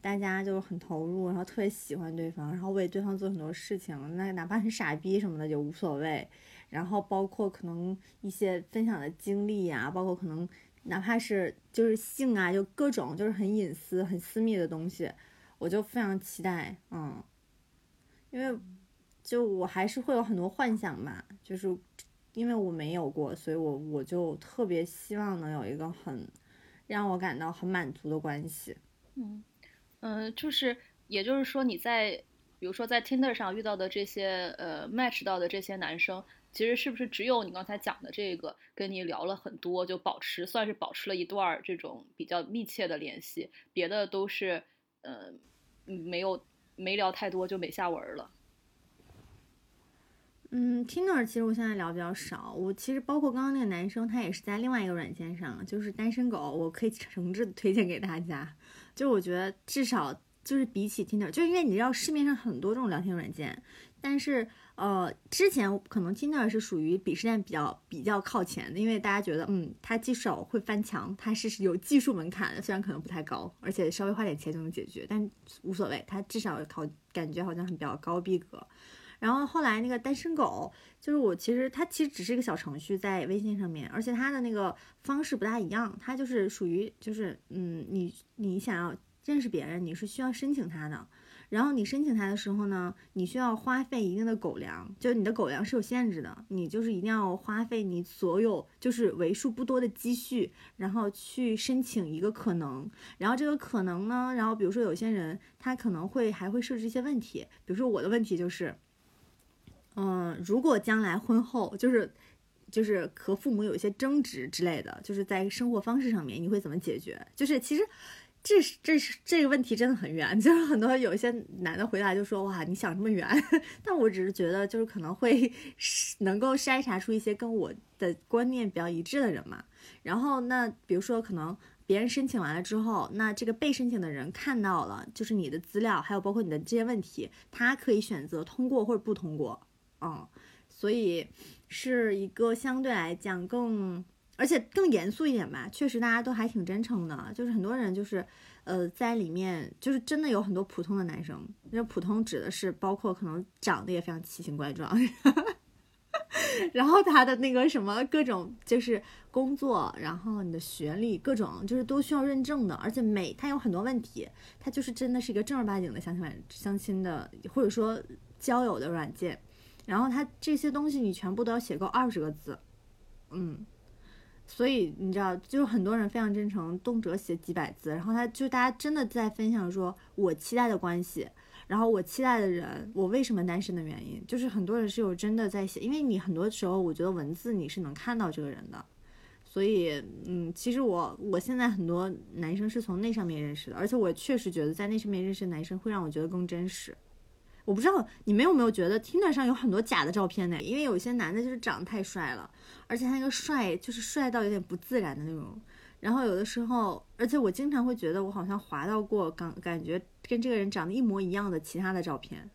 大家就是很投入，然后特别喜欢对方，然后为对方做很多事情，那哪怕是傻逼什么的就无所谓。然后包括可能一些分享的经历呀，包括可能哪怕是就是性啊，就各种就是很隐私、很私密的东西，我就非常期待，嗯，因为就我还是会有很多幻想吧，就是。因为我没有过，所以我我就特别希望能有一个很让我感到很满足的关系。嗯嗯，就是也就是说，你在比如说在 Tinder 上遇到的这些呃 match 到的这些男生，其实是不是只有你刚才讲的这个跟你聊了很多，就保持算是保持了一段这种比较密切的联系，别的都是呃没有没聊太多就没下文了。嗯，Tinder 其实我现在聊比较少。我其实包括刚刚那个男生，他也是在另外一个软件上，就是单身狗。我可以诚挚的推荐给大家。就我觉得至少就是比起 Tinder，就因为你知道市面上很多这种聊天软件，但是呃，之前可能 Tinder 是属于鄙视链比较比较靠前的，因为大家觉得，嗯，它至少会翻墙，它是有技术门槛的，虽然可能不太高，而且稍微花点钱就能解决，但无所谓，它至少考感觉好像很比较高逼格。然后后来那个单身狗，就是我其实它其实只是一个小程序在微信上面，而且它的那个方式不大一样，它就是属于就是嗯，你你想要认识别人，你是需要申请它的。然后你申请它的时候呢，你需要花费一定的狗粮，就是你的狗粮是有限制的，你就是一定要花费你所有就是为数不多的积蓄，然后去申请一个可能。然后这个可能呢，然后比如说有些人他可能会还会设置一些问题，比如说我的问题就是，嗯，如果将来婚后就是就是和父母有一些争执之类的，就是在生活方式上面你会怎么解决？就是其实。这是这是这个问题真的很远，就是很多有一些男的回答就说哇你想这么远，但我只是觉得就是可能会能够筛查出一些跟我的观念比较一致的人嘛。然后那比如说可能别人申请完了之后，那这个被申请的人看到了就是你的资料，还有包括你的这些问题，他可以选择通过或者不通过，嗯，所以是一个相对来讲更。而且更严肃一点吧，确实大家都还挺真诚的，就是很多人就是，呃，在里面就是真的有很多普通的男生，那普通指的是包括可能长得也非常奇形怪状，然后他的那个什么各种就是工作，然后你的学历各种就是都需要认证的，而且每他有很多问题，他就是真的是一个正儿八经的相亲相亲的或者说交友的软件，然后他这些东西你全部都要写够二十个字，嗯。所以你知道，就是很多人非常真诚，动辄写几百字，然后他就大家真的在分享说，我期待的关系，然后我期待的人，我为什么单身的原因，就是很多人是有真的在写，因为你很多时候我觉得文字你是能看到这个人的，所以嗯，其实我我现在很多男生是从那上面认识的，而且我确实觉得在那上面认识男生会让我觉得更真实。我不知道你们有没有觉得 tina 上有很多假的照片呢？因为有些男的就是长得太帅了，而且他那个帅就是帅到有点不自然的那种。然后有的时候，而且我经常会觉得我好像滑到过感感觉跟这个人长得一模一样的其他的照片，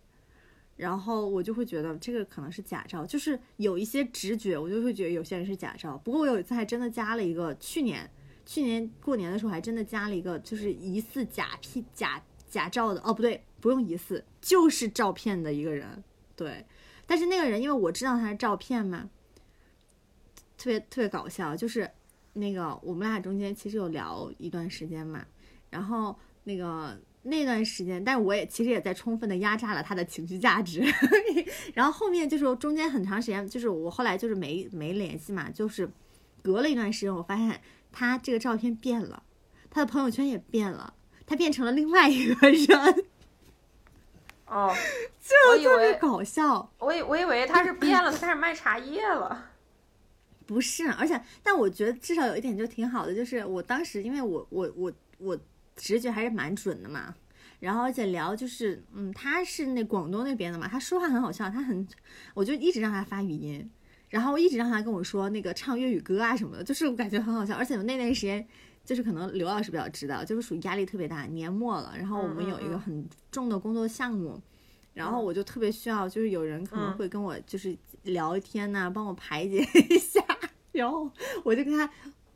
然后我就会觉得这个可能是假照，就是有一些直觉，我就会觉得有些人是假照。不过我有一次还真的加了一个，去年去年过年的时候还真的加了一个，就是疑似假 P 假假照的，哦不对。不用疑似，就是照片的一个人，对。但是那个人，因为我知道他是照片嘛，特别特别搞笑。就是那个我们俩中间其实有聊一段时间嘛，然后那个那段时间，但是我也其实也在充分的压榨了他的情绪价值。然后后面就是中间很长时间，就是我后来就是没没联系嘛，就是隔了一段时间，我发现他这个照片变了，他的朋友圈也变了，他变成了另外一个人。哦，就特别搞笑。我以我以为他是变了，他开始卖茶叶了。不是，而且但我觉得至少有一点就挺好的，就是我当时因为我我我我直觉还是蛮准的嘛。然后而且聊就是，嗯，他是那广东那边的嘛，他说话很好笑，他很，我就一直让他发语音，然后我一直让他跟我说那个唱粤语歌啊什么的，就是我感觉很好笑。而且我那段时间。就是可能刘老师比较知道，就是属于压力特别大，年末了，然后我们有一个很重的工作项目，然后我就特别需要，就是有人可能会跟我就是聊天呐，帮我排解一下，然后我就跟他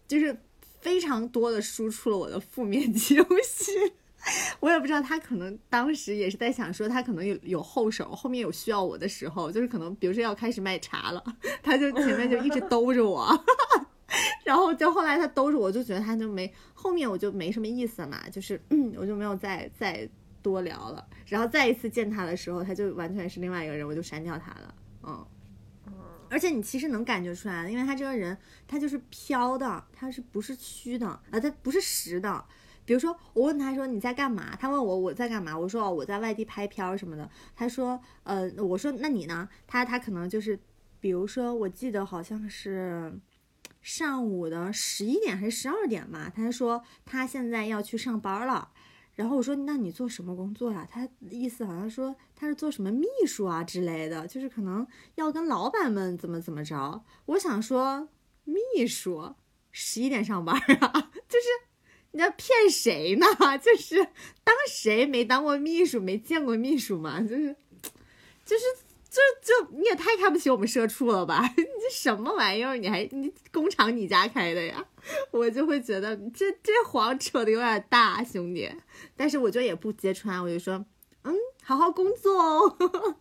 就是非常多的输出了我的负面情绪，我也不知道他可能当时也是在想说他可能有有后手，后面有需要我的时候，就是可能比如说要开始卖茶了，他就前面就一直兜着我。然后就后来他兜着我，就觉得他就没后面我就没什么意思了嘛，就是嗯，我就没有再再多聊了。然后再一次见他的时候，他就完全是另外一个人，我就删掉他了。嗯，而且你其实能感觉出来，因为他这个人他就是飘的，他是不是虚的啊？他不是实的。比如说我问他说你在干嘛？他问我我在干嘛？我说哦我在外地拍片儿什么的。他说呃，我说那你呢？他他可能就是，比如说我记得好像是。上午的十一点还是十二点嘛？他说他现在要去上班了，然后我说那你做什么工作呀？他意思好像说他是做什么秘书啊之类的，就是可能要跟老板们怎么怎么着。我想说秘书十一点上班啊，就是你在骗谁呢？就是当谁没当过秘书，没见过秘书嘛？就是就是就就你也太看不起我们社畜了吧？你这什么玩意儿？你还你工厂你家开的呀？我就会觉得这这谎扯的有点大，兄弟。但是我就也不揭穿，我就说，嗯，好好工作哦。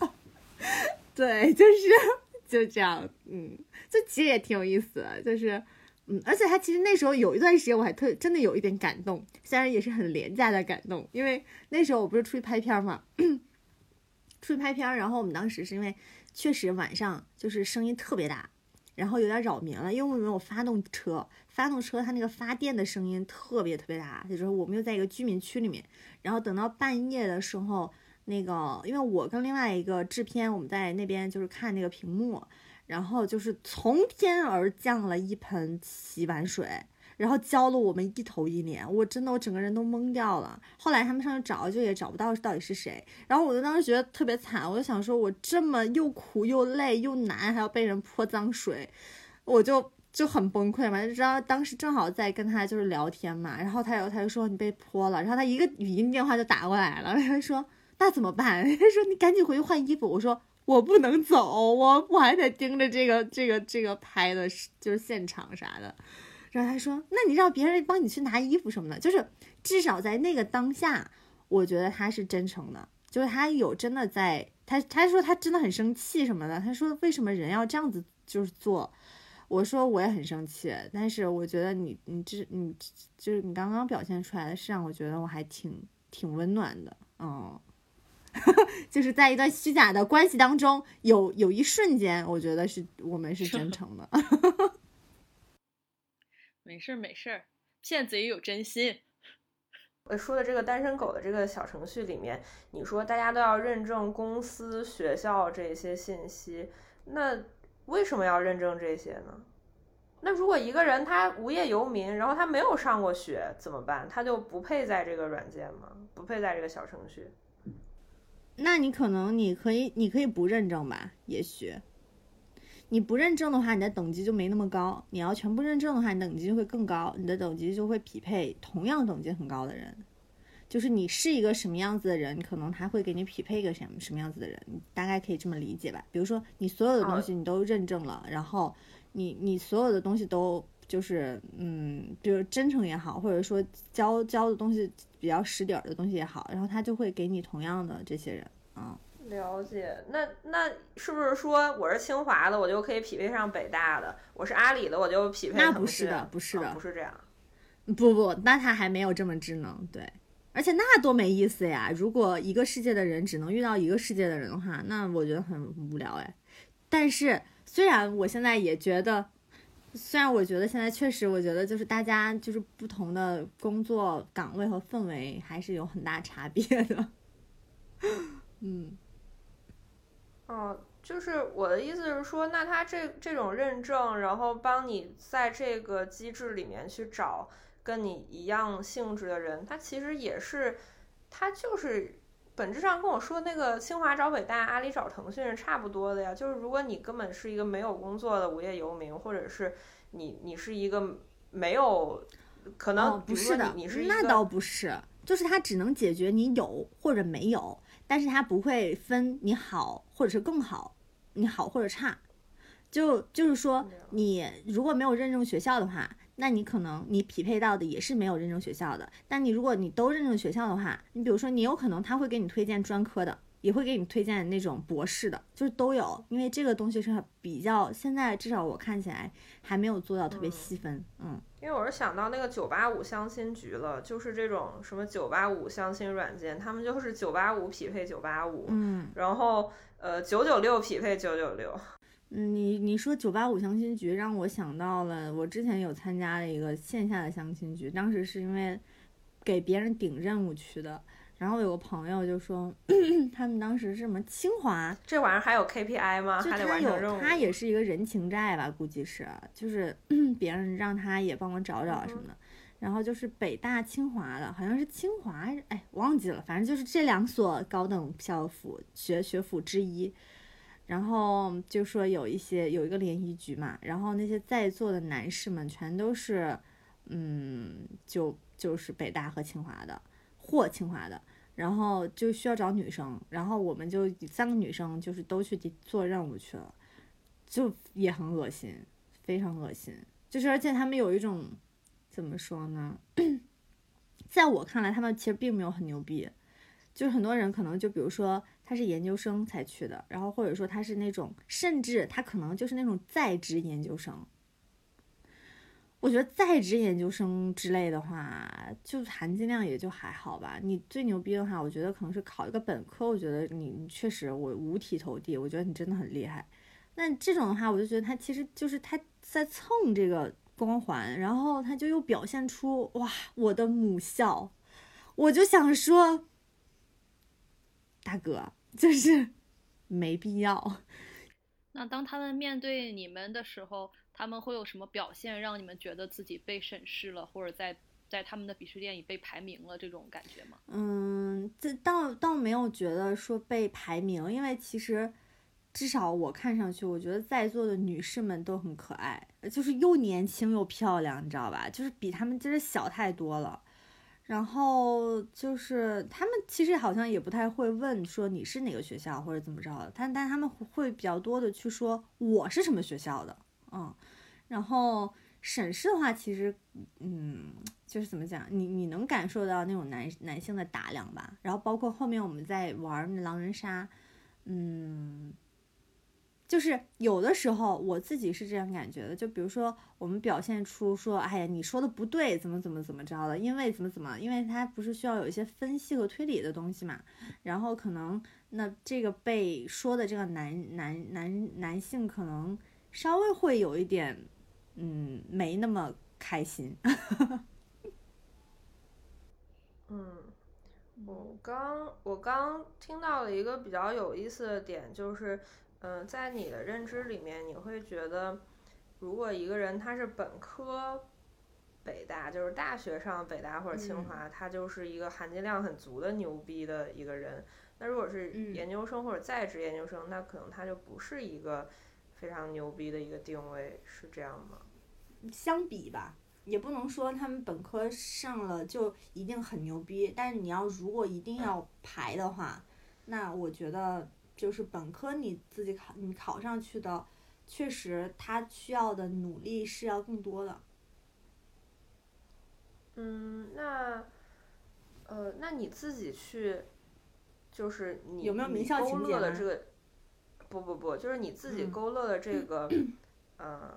对，就是就这样，嗯，就其实也挺有意思的，就是，嗯，而且他其实那时候有一段时间我还特真的有一点感动，虽然也是很廉价的感动，因为那时候我不是出去拍片嘛。出去拍片，然后我们当时是因为确实晚上就是声音特别大，然后有点扰民了，因为我们有发动车，发动车它那个发电的声音特别特别大，就是我们又在一个居民区里面，然后等到半夜的时候，那个因为我跟另外一个制片我们在那边就是看那个屏幕，然后就是从天而降了一盆洗碗水。然后浇了我们一头一脸，我真的我整个人都懵掉了。后来他们上去找，就也找不到到底是谁。然后我就当时觉得特别惨，我就想说，我这么又苦又累又难，还要被人泼脏水，我就就很崩溃嘛。就知道当时正好在跟他就是聊天嘛，然后他有他就说你被泼了，然后他一个语音电话就打过来了，他说那怎么办？他说你赶紧回去换衣服。我说我不能走，我我还得盯着这个这个这个拍的就是现场啥的。然后他说：“那你让别人帮你去拿衣服什么的，就是至少在那个当下，我觉得他是真诚的，就是他有真的在他他说他真的很生气什么的。他说为什么人要这样子就是做？我说我也很生气，但是我觉得你你这你就是你刚刚表现出来的是让我觉得我还挺挺温暖的，嗯，就是在一段虚假的关系当中，有有一瞬间，我觉得是我们是真诚的。”没事儿没事儿，骗子也有真心。我 说的这个单身狗的这个小程序里面，你说大家都要认证公司、学校这些信息，那为什么要认证这些呢？那如果一个人他无业游民，然后他没有上过学怎么办？他就不配在这个软件吗？不配在这个小程序？那你可能你可以你可以不认证吧？也许。你不认证的话，你的等级就没那么高。你要全部认证的话，你等级就会更高，你的等级就会匹配同样等级很高的人。就是你是一个什么样子的人，可能他会给你匹配一个什么什么样子的人，你大概可以这么理解吧。比如说你所有的东西你都认证了，然后你你所有的东西都就是嗯，比如真诚也好，或者说教教的东西比较实底儿的东西也好，然后他就会给你同样的这些人啊。了解，那那是不是说我是清华的，我就可以匹配上北大的？我是阿里的，我就匹配？那不是的，不是的，不是这样。不不，那他还没有这么智能，对。而且那多没意思呀！如果一个世界的人只能遇到一个世界的人的话，那我觉得很无聊哎。但是虽然我现在也觉得，虽然我觉得现在确实，我觉得就是大家就是不同的工作岗位和氛围还是有很大差别的。嗯。哦，就是我的意思是说，那他这这种认证，然后帮你在这个机制里面去找跟你一样性质的人，他其实也是，他就是本质上跟我说那个清华找北大、阿里找腾讯是差不多的呀。就是如果你根本是一个没有工作的无业游民，或者是你你是一个没有可能，不是的，你是那倒不是，就是他只能解决你有或者没有。但是它不会分你好或者是更好，你好或者差，就就是说你如果没有认证学校的话，那你可能你匹配到的也是没有认证学校的。但你如果你都认证学校的话，你比如说你有可能他会给你推荐专科的，也会给你推荐那种博士的，就是都有。因为这个东西是比较现在至少我看起来还没有做到特别细分，嗯。因为我是想到那个九八五相亲局了，就是这种什么九八五相亲软件，他们就是九八五匹配九八五，嗯，然后呃九九六匹配九九六。嗯，你你说九八五相亲局让我想到了我之前有参加了一个线下的相亲局，当时是因为给别人顶任务去的。然后有个朋友就说，他们当时是什么清华，这玩意儿还有 KPI 吗？就他有，他也是一个人情债吧，估计是，就是 别人让他也帮我找找什么的。然后就是北大清华的，好像是清华，哎，忘记了，反正就是这两所高等校府学学府之一。然后就说有一些有一个联谊局嘛，然后那些在座的男士们全都是，嗯，就就是北大和清华的。或清华的，然后就需要找女生，然后我们就三个女生就是都去做任务去了，就也很恶心，非常恶心。就是而且他们有一种怎么说呢？在我看来，他们其实并没有很牛逼。就是很多人可能就比如说他是研究生才去的，然后或者说他是那种，甚至他可能就是那种在职研究生。我觉得在职研究生之类的话，就含金量也就还好吧。你最牛逼的话，我觉得可能是考一个本科。我觉得你你确实我五体投地，我觉得你真的很厉害。那这种的话，我就觉得他其实就是他在蹭这个光环，然后他就又表现出哇我的母校，我就想说，大哥就是没必要。那当他们面对你们的时候。他们会有什么表现让你们觉得自己被审视了，或者在在他们的鄙视链里被排名了这种感觉吗？嗯，这倒倒没有觉得说被排名，因为其实至少我看上去，我觉得在座的女士们都很可爱，就是又年轻又漂亮，你知道吧？就是比他们就是小太多了。然后就是他们其实好像也不太会问说你是哪个学校或者怎么着的，但但他们会比较多的去说我是什么学校的。嗯，然后审视的话，其实，嗯，就是怎么讲，你你能感受到那种男男性的打量吧。然后包括后面我们在玩狼人杀，嗯，就是有的时候我自己是这样感觉的。就比如说我们表现出说，哎呀，你说的不对，怎么怎么怎么着的，因为怎么怎么，因为他不是需要有一些分析和推理的东西嘛。然后可能那这个被说的这个男男男男性可能。稍微会有一点，嗯，没那么开心。嗯，我刚我刚听到了一个比较有意思的点，就是，嗯，在你的认知里面，你会觉得，如果一个人他是本科北大，就是大学上北大或者清华，他就是一个含金量很足的牛逼的一个人。那如果是研究生或者在职研究生，那可能他就不是一个。非常牛逼的一个定位是这样吗？相比吧，也不能说他们本科上了就一定很牛逼。但是你要如果一定要排的话，那我觉得就是本科你自己考你考上去的，确实他需要的努力是要更多的。嗯，那呃，那你自己去，就是你有没有名校情节的这个？不不不，就是你自己勾勒的这个，呃，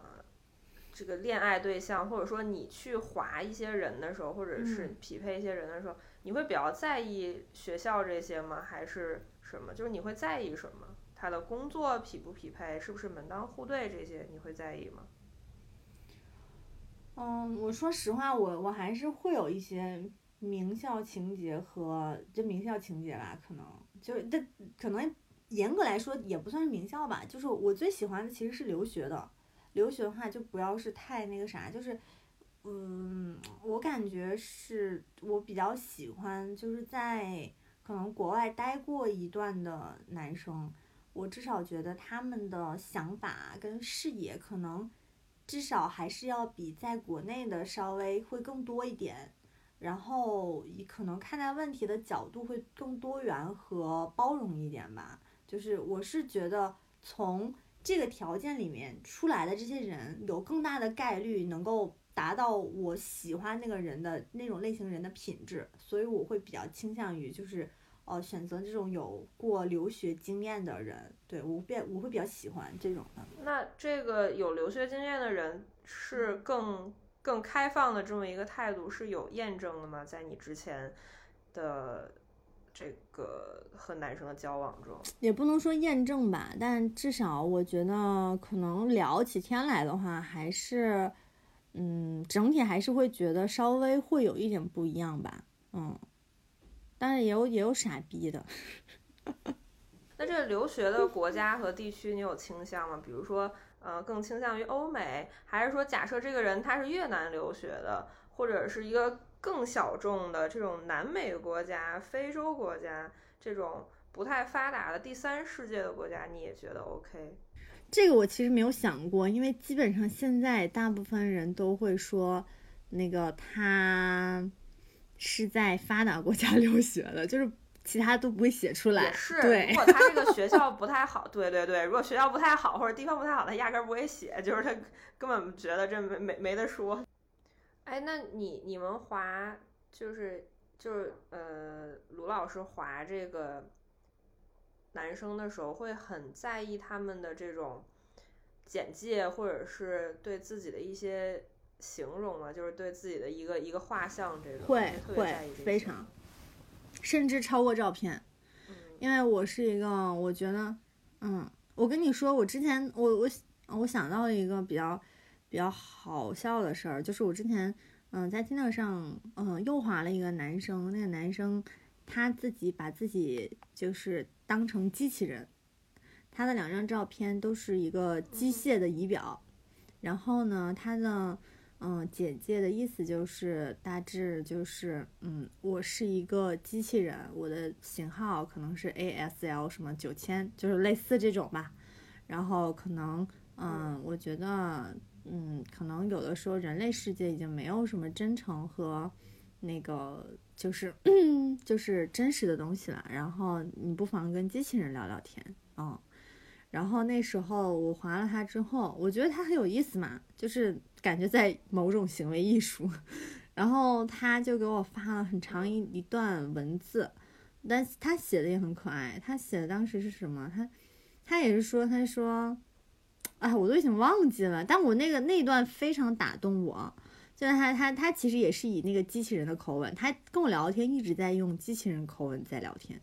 这个恋爱对象，或者说你去划一些人的时候，或者是匹配一些人的时候，你会比较在意学校这些吗？还是什么？就是你会在意什么？他的工作匹不匹配，是不是门当户对这些，你会在意吗？嗯，我说实话，我我还是会有一些名校情节和这名校情节吧，可能就是这可能。严格来说也不算是名校吧，就是我最喜欢的其实是留学的。留学的话就不要是太那个啥，就是，嗯，我感觉是我比较喜欢就是在可能国外待过一段的男生，我至少觉得他们的想法跟视野可能至少还是要比在国内的稍微会更多一点，然后可能看待问题的角度会更多元和包容一点吧。就是我是觉得从这个条件里面出来的这些人，有更大的概率能够达到我喜欢那个人的那种类型人的品质，所以我会比较倾向于就是呃选择这种有过留学经验的人，对我变我会比较喜欢这种的。那这个有留学经验的人是更更开放的这么一个态度是有验证的吗？在你之前的。这个和男生的交往中，也不能说验证吧，但至少我觉得可能聊起天来的话，还是，嗯，整体还是会觉得稍微会有一点不一样吧，嗯，但是也有也有傻逼的。那这个留学的国家和地区，你有倾向吗？比如说，呃，更倾向于欧美，还是说假设这个人他是越南留学的，或者是一个？更小众的这种南美国家、非洲国家这种不太发达的第三世界的国家，你也觉得 OK？这个我其实没有想过，因为基本上现在大部分人都会说，那个他是在发达国家 留学的，就是其他都不会写出来。也是，对如，果他这个学校不太好，对对对，如果学校不太好或者地方不太好，他压根儿不会写，就是他根本觉得这没没没得说。哎，那你你们划就是就是呃，卢老师划这个男生的时候，会很在意他们的这种简介，或者是对自己的一些形容嘛？就是对自己的一个一个画像这种，会会非常，甚至超过照片。嗯因为我是一个，我觉得，嗯，我跟你说，我之前我我我想到了一个比较比较好笑的事儿，就是我之前嗯在 Tinder 上嗯又滑了一个男生，那个男生他自己把自己就是当成机器人，他的两张照片都是一个机械的仪表，然后呢，他的嗯，简介的意思就是大致就是，嗯，我是一个机器人，我的型号可能是 ASL 什么九千，就是类似这种吧。然后可能，嗯，我觉得，嗯，可能有的时候人类世界已经没有什么真诚和那个就是 就是真实的东西了。然后你不妨跟机器人聊聊天，嗯。然后那时候我划了他之后，我觉得他很有意思嘛，就是感觉在某种行为艺术。然后他就给我发了很长一一段文字，但他写的也很可爱。他写的当时是什么？他他也是说，他说，哎，我都已经忘记了，但我那个那段非常打动我。就是他他他其实也是以那个机器人的口吻，他跟我聊天一直在用机器人口吻在聊天。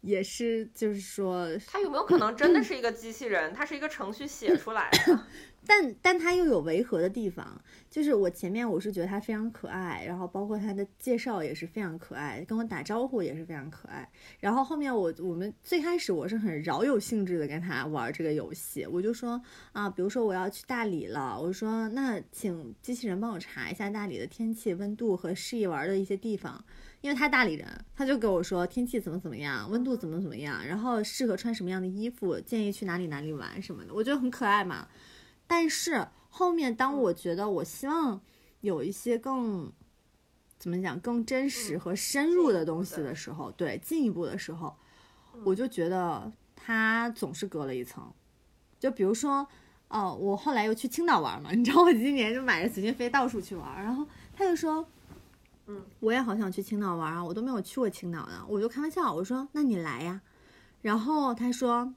也是，就是说，他有没有可能真的 是一个机器人？他是一个程序写出来的。但但他又有违和的地方，就是我前面我是觉得他非常可爱，然后包括他的介绍也是非常可爱，跟我打招呼也是非常可爱。然后后面我我们最开始我是很饶有兴致的跟他玩这个游戏，我就说啊，比如说我要去大理了，我说那请机器人帮我查一下大理的天气、温度和适宜玩的一些地方。因为他大理人，他就跟我说天气怎么怎么样，温度怎么怎么样，然后适合穿什么样的衣服，建议去哪里哪里玩什么的，我觉得很可爱嘛。但是后面当我觉得我希望有一些更怎么讲更真实和深入的东西的时候，对进一步的时候，我就觉得他总是隔了一层。就比如说，哦，我后来又去青岛玩嘛，你知道我今年就买着随心飞到处去玩，然后他就说。嗯，我也好想去青岛玩啊，我都没有去过青岛呢，我就开玩笑，我说那你来呀，然后他说，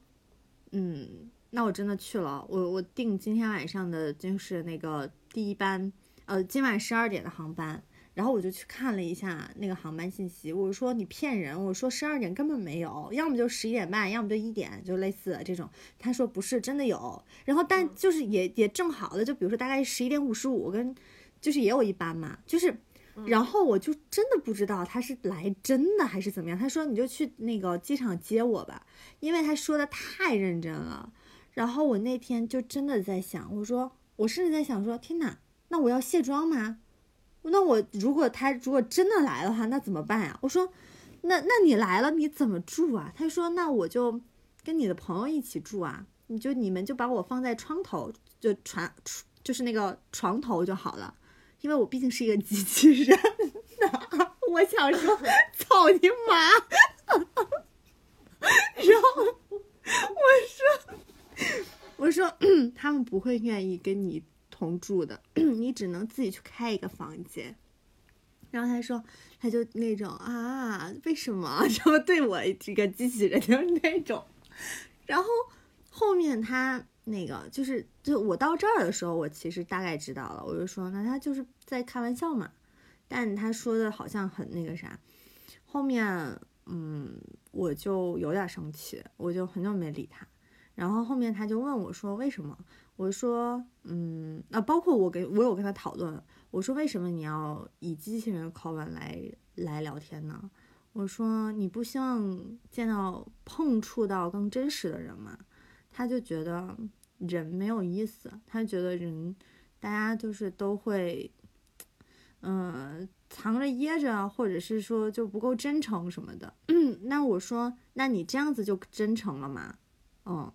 嗯，那我真的去了，我我订今天晚上的就是那个第一班，呃，今晚十二点的航班，然后我就去看了一下那个航班信息，我说你骗人，我说十二点根本没有，要么就十一点半，要么就一点，就类似这种，他说不是真的有，然后但就是也也正好的，就比如说大概十一点五十五跟，就是也有一班嘛，就是。然后我就真的不知道他是来真的还是怎么样。他说你就去那个机场接我吧，因为他说的太认真了。然后我那天就真的在想，我说我甚至在想说，天哪，那我要卸妆吗？那我如果他如果真的来的话，那怎么办呀？我说，那那你来了你怎么住啊？他说那我就跟你的朋友一起住啊，你就你们就把我放在窗头，就床就是那个床头就好了。因为我毕竟是一个机器人，我想说，操你妈！然后我说，我说他们不会愿意跟你同住的，你只能自己去开一个房间。然后他说，他就那种啊，为什么 这么对我这个机器人就是那种，然后后面他。那个就是，就我到这儿的时候，我其实大概知道了。我就说，那他就是在开玩笑嘛。但他说的好像很那个啥。后面，嗯，我就有点生气，我就很久没理他。然后后面他就问我说：“为什么？”我说：“嗯，啊，包括我跟我有跟他讨论，我说为什么你要以机器人口吻来来聊天呢？我说你不希望见到碰触到更真实的人吗？”他就觉得人没有意思，他觉得人，大家就是都会，嗯，藏着掖着，或者是说就不够真诚什么的。那我说，那你这样子就真诚了吗？嗯，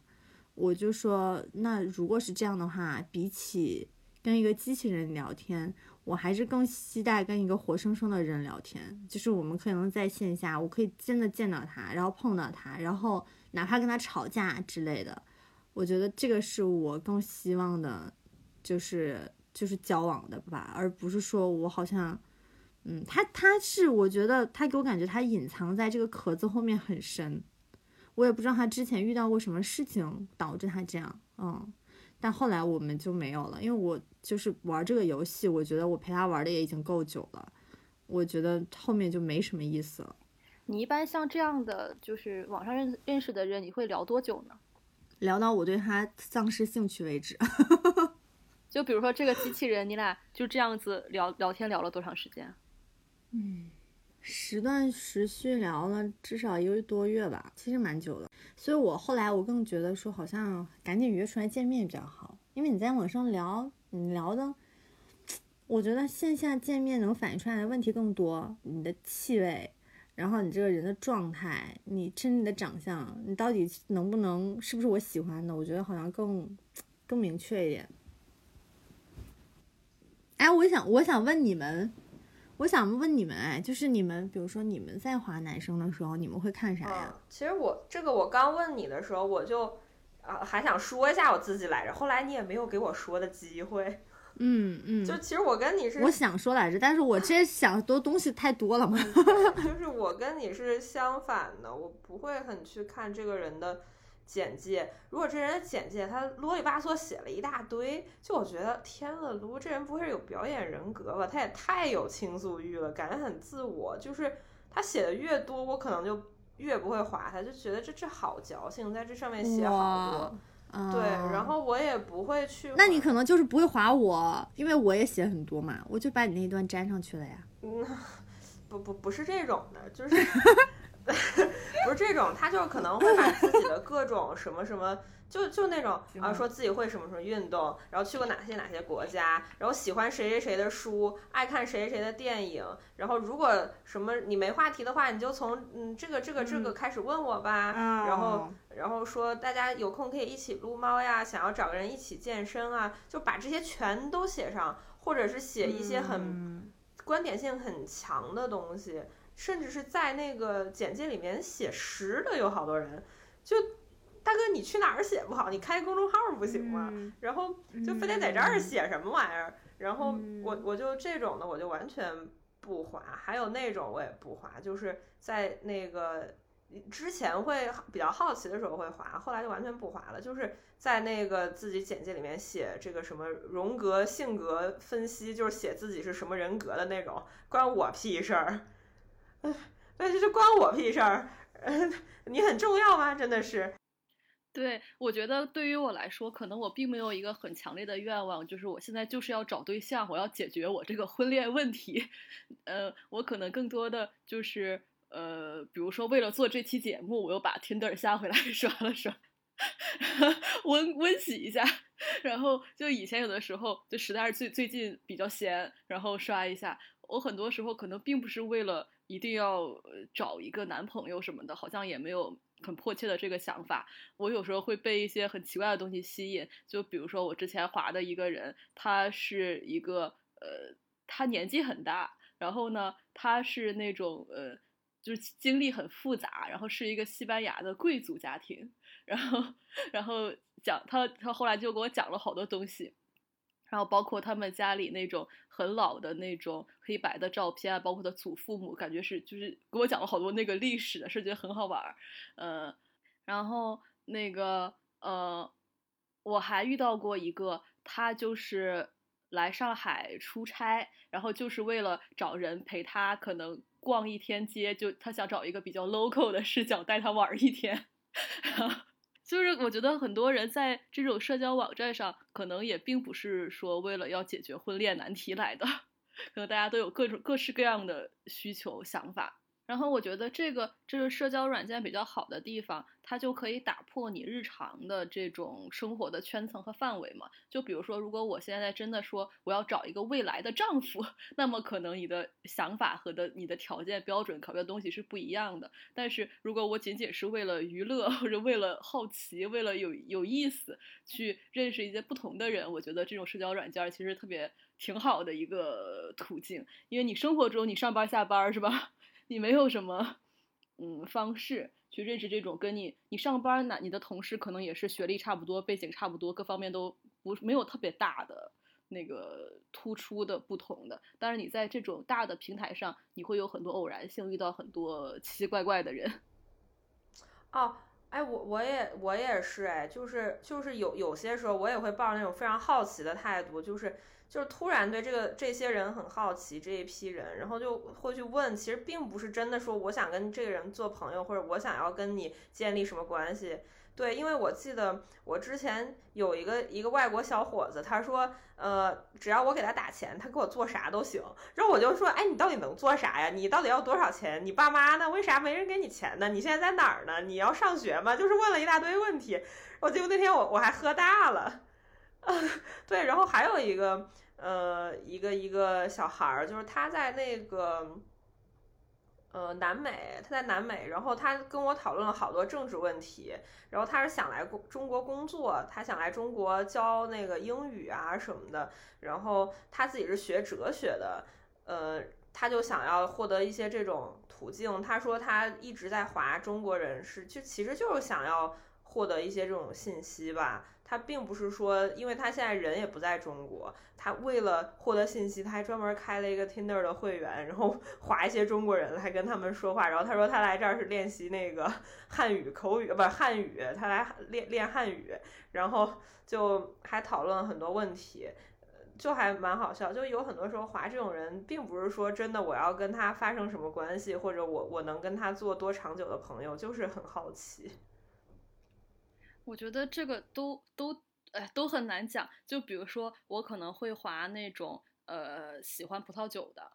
我就说，那如果是这样的话，比起跟一个机器人聊天，我还是更期待跟一个活生生的人聊天。就是我们可能在线下，我可以真的见到他，然后碰到他，然后哪怕跟他吵架之类的，我觉得这个是我更希望的，就是就是交往的吧，而不是说我好像，嗯，他他是我觉得他给我感觉他隐藏在这个壳子后面很深，我也不知道他之前遇到过什么事情导致他这样，嗯。但后来我们就没有了，因为我就是玩这个游戏，我觉得我陪他玩的也已经够久了，我觉得后面就没什么意思了。你一般像这样的就是网上认认识的人，你会聊多久呢？聊到我对他丧失兴趣为止。就比如说这个机器人，你俩就这样子聊聊天聊了多长时间？嗯。时断时续聊了至少一个多月吧，其实蛮久的。所以我后来我更觉得说，好像赶紧约出来见面比较好，因为你在网上聊，你聊的，我觉得线下见面能反映出来的问题更多。你的气味，然后你这个人的状态，你甚至你的长相，你到底能不能，是不是我喜欢的？我觉得好像更更明确一点。哎，我想我想问你们。我想问你们，哎，就是你们，比如说你们在划男生的时候，你们会看啥呀？其实我这个我刚问你的时候，我就啊还想说一下我自己来着，后来你也没有给我说的机会。嗯嗯。就其实我跟你是，我想说来着，但是我这想多东西太多了嘛。就是我跟你是相反的，我不会很去看这个人的。简介，如果这人的简介他啰里吧嗦写了一大堆，就我觉得天了噜，这人不会是有表演人格吧？他也太有倾诉欲了，感觉很自我。就是他写的越多，我可能就越不会划他，就觉得这这好矫情，在这上面写好多。对，然后我也不会去。那你可能就是不会划我，因为我也写很多嘛，我就把你那一段粘上去了呀。嗯，不不不是这种的，就是。不是这种，他就是可能会把自己的各种什么什么，就就那种啊，说自己会什么什么运动，然后去过哪些哪些国家，然后喜欢谁谁谁的书，爱看谁谁谁的电影，然后如果什么你没话题的话，你就从嗯这个这个这个开始问我吧，然后然后说大家有空可以一起撸猫呀，想要找个人一起健身啊，就把这些全都写上，或者是写一些很观点性很强的东西。甚至是在那个简介里面写实的有好多人，就大哥你去哪儿写不好，你开公众号不行吗？然后就非得在这儿写什么玩意儿？然后我我就这种的我就完全不划，还有那种我也不划，就是在那个之前会比较好奇的时候会划，后来就完全不划了。就是在那个自己简介里面写这个什么荣格性格分析，就是写自己是什么人格的那种，关我屁事儿。那这就关我屁事儿，你很重要吗？真的是。对，我觉得对于我来说，可能我并没有一个很强烈的愿望，就是我现在就是要找对象，我要解决我这个婚恋问题。呃，我可能更多的就是呃，比如说为了做这期节目，我又把 Tinder 下回来 刷了刷，温温习一下。然后就以前有的时候，就实在是最最近比较闲，然后刷一下。我很多时候可能并不是为了。一定要找一个男朋友什么的，好像也没有很迫切的这个想法。我有时候会被一些很奇怪的东西吸引，就比如说我之前划的一个人，他是一个呃，他年纪很大，然后呢，他是那种呃，就是经历很复杂，然后是一个西班牙的贵族家庭，然后然后讲他他后来就给我讲了好多东西。然后包括他们家里那种很老的那种黑白的照片，包括他祖父母，感觉是就是给我讲了好多那个历史的事，觉得很好玩儿。呃，然后那个呃，我还遇到过一个，他就是来上海出差，然后就是为了找人陪他，可能逛一天街，就他想找一个比较 local 的视角带他玩一天。就是我觉得很多人在这种社交网站上，可能也并不是说为了要解决婚恋难题来的，可能大家都有各种各式各样的需求想法。然后我觉得这个这是社交软件比较好的地方，它就可以打破你日常的这种生活的圈层和范围嘛。就比如说，如果我现在真的说我要找一个未来的丈夫，那么可能你的想法和的你的条件标准考虑的东西是不一样的。但是如果我仅仅是为了娱乐或者为了好奇，为了有有意思去认识一些不同的人，我觉得这种社交软件其实特别挺好的一个途径，因为你生活中你上班下班是吧？你没有什么，嗯，方式去认识这种跟你你上班呢，你的同事可能也是学历差不多，背景差不多，各方面都不没有特别大的那个突出的不同的。但是你在这种大的平台上，你会有很多偶然性，遇到很多奇奇怪怪的人。哦，哎，我我也我也是，哎，就是就是有有些时候我也会抱着那种非常好奇的态度，就是。就是突然对这个这些人很好奇这一批人，然后就会去问，其实并不是真的说我想跟这个人做朋友，或者我想要跟你建立什么关系。对，因为我记得我之前有一个一个外国小伙子，他说，呃，只要我给他打钱，他给我做啥都行。然后我就说，哎，你到底能做啥呀？你到底要多少钱？你爸妈呢？为啥没人给你钱呢？你现在在哪儿呢？你要上学吗？就是问了一大堆问题。我记得那天我我还喝大了。对，然后还有一个，呃，一个一个小孩儿，就是他在那个，呃，南美，他在南美，然后他跟我讨论了好多政治问题，然后他是想来中国工作，他想来中国教那个英语啊什么的，然后他自己是学哲学的，呃，他就想要获得一些这种途径，他说他一直在划中国人士，就其实就是想要获得一些这种信息吧。他并不是说，因为他现在人也不在中国，他为了获得信息，他还专门开了一个 Tinder 的会员，然后 划一些中国人来跟他们说话。然后他说他来这儿是练习那个 汉语口语，不是汉语，他来练练汉语。然后就还讨论了很多问题，就还蛮好笑。就有很多时候划这种人，并不是说真的我要跟他发生什么关系，或者我我能跟他做多长久的朋友，就是很好奇。我觉得这个都都哎都很难讲。就比如说，我可能会划那种呃喜欢葡萄酒的，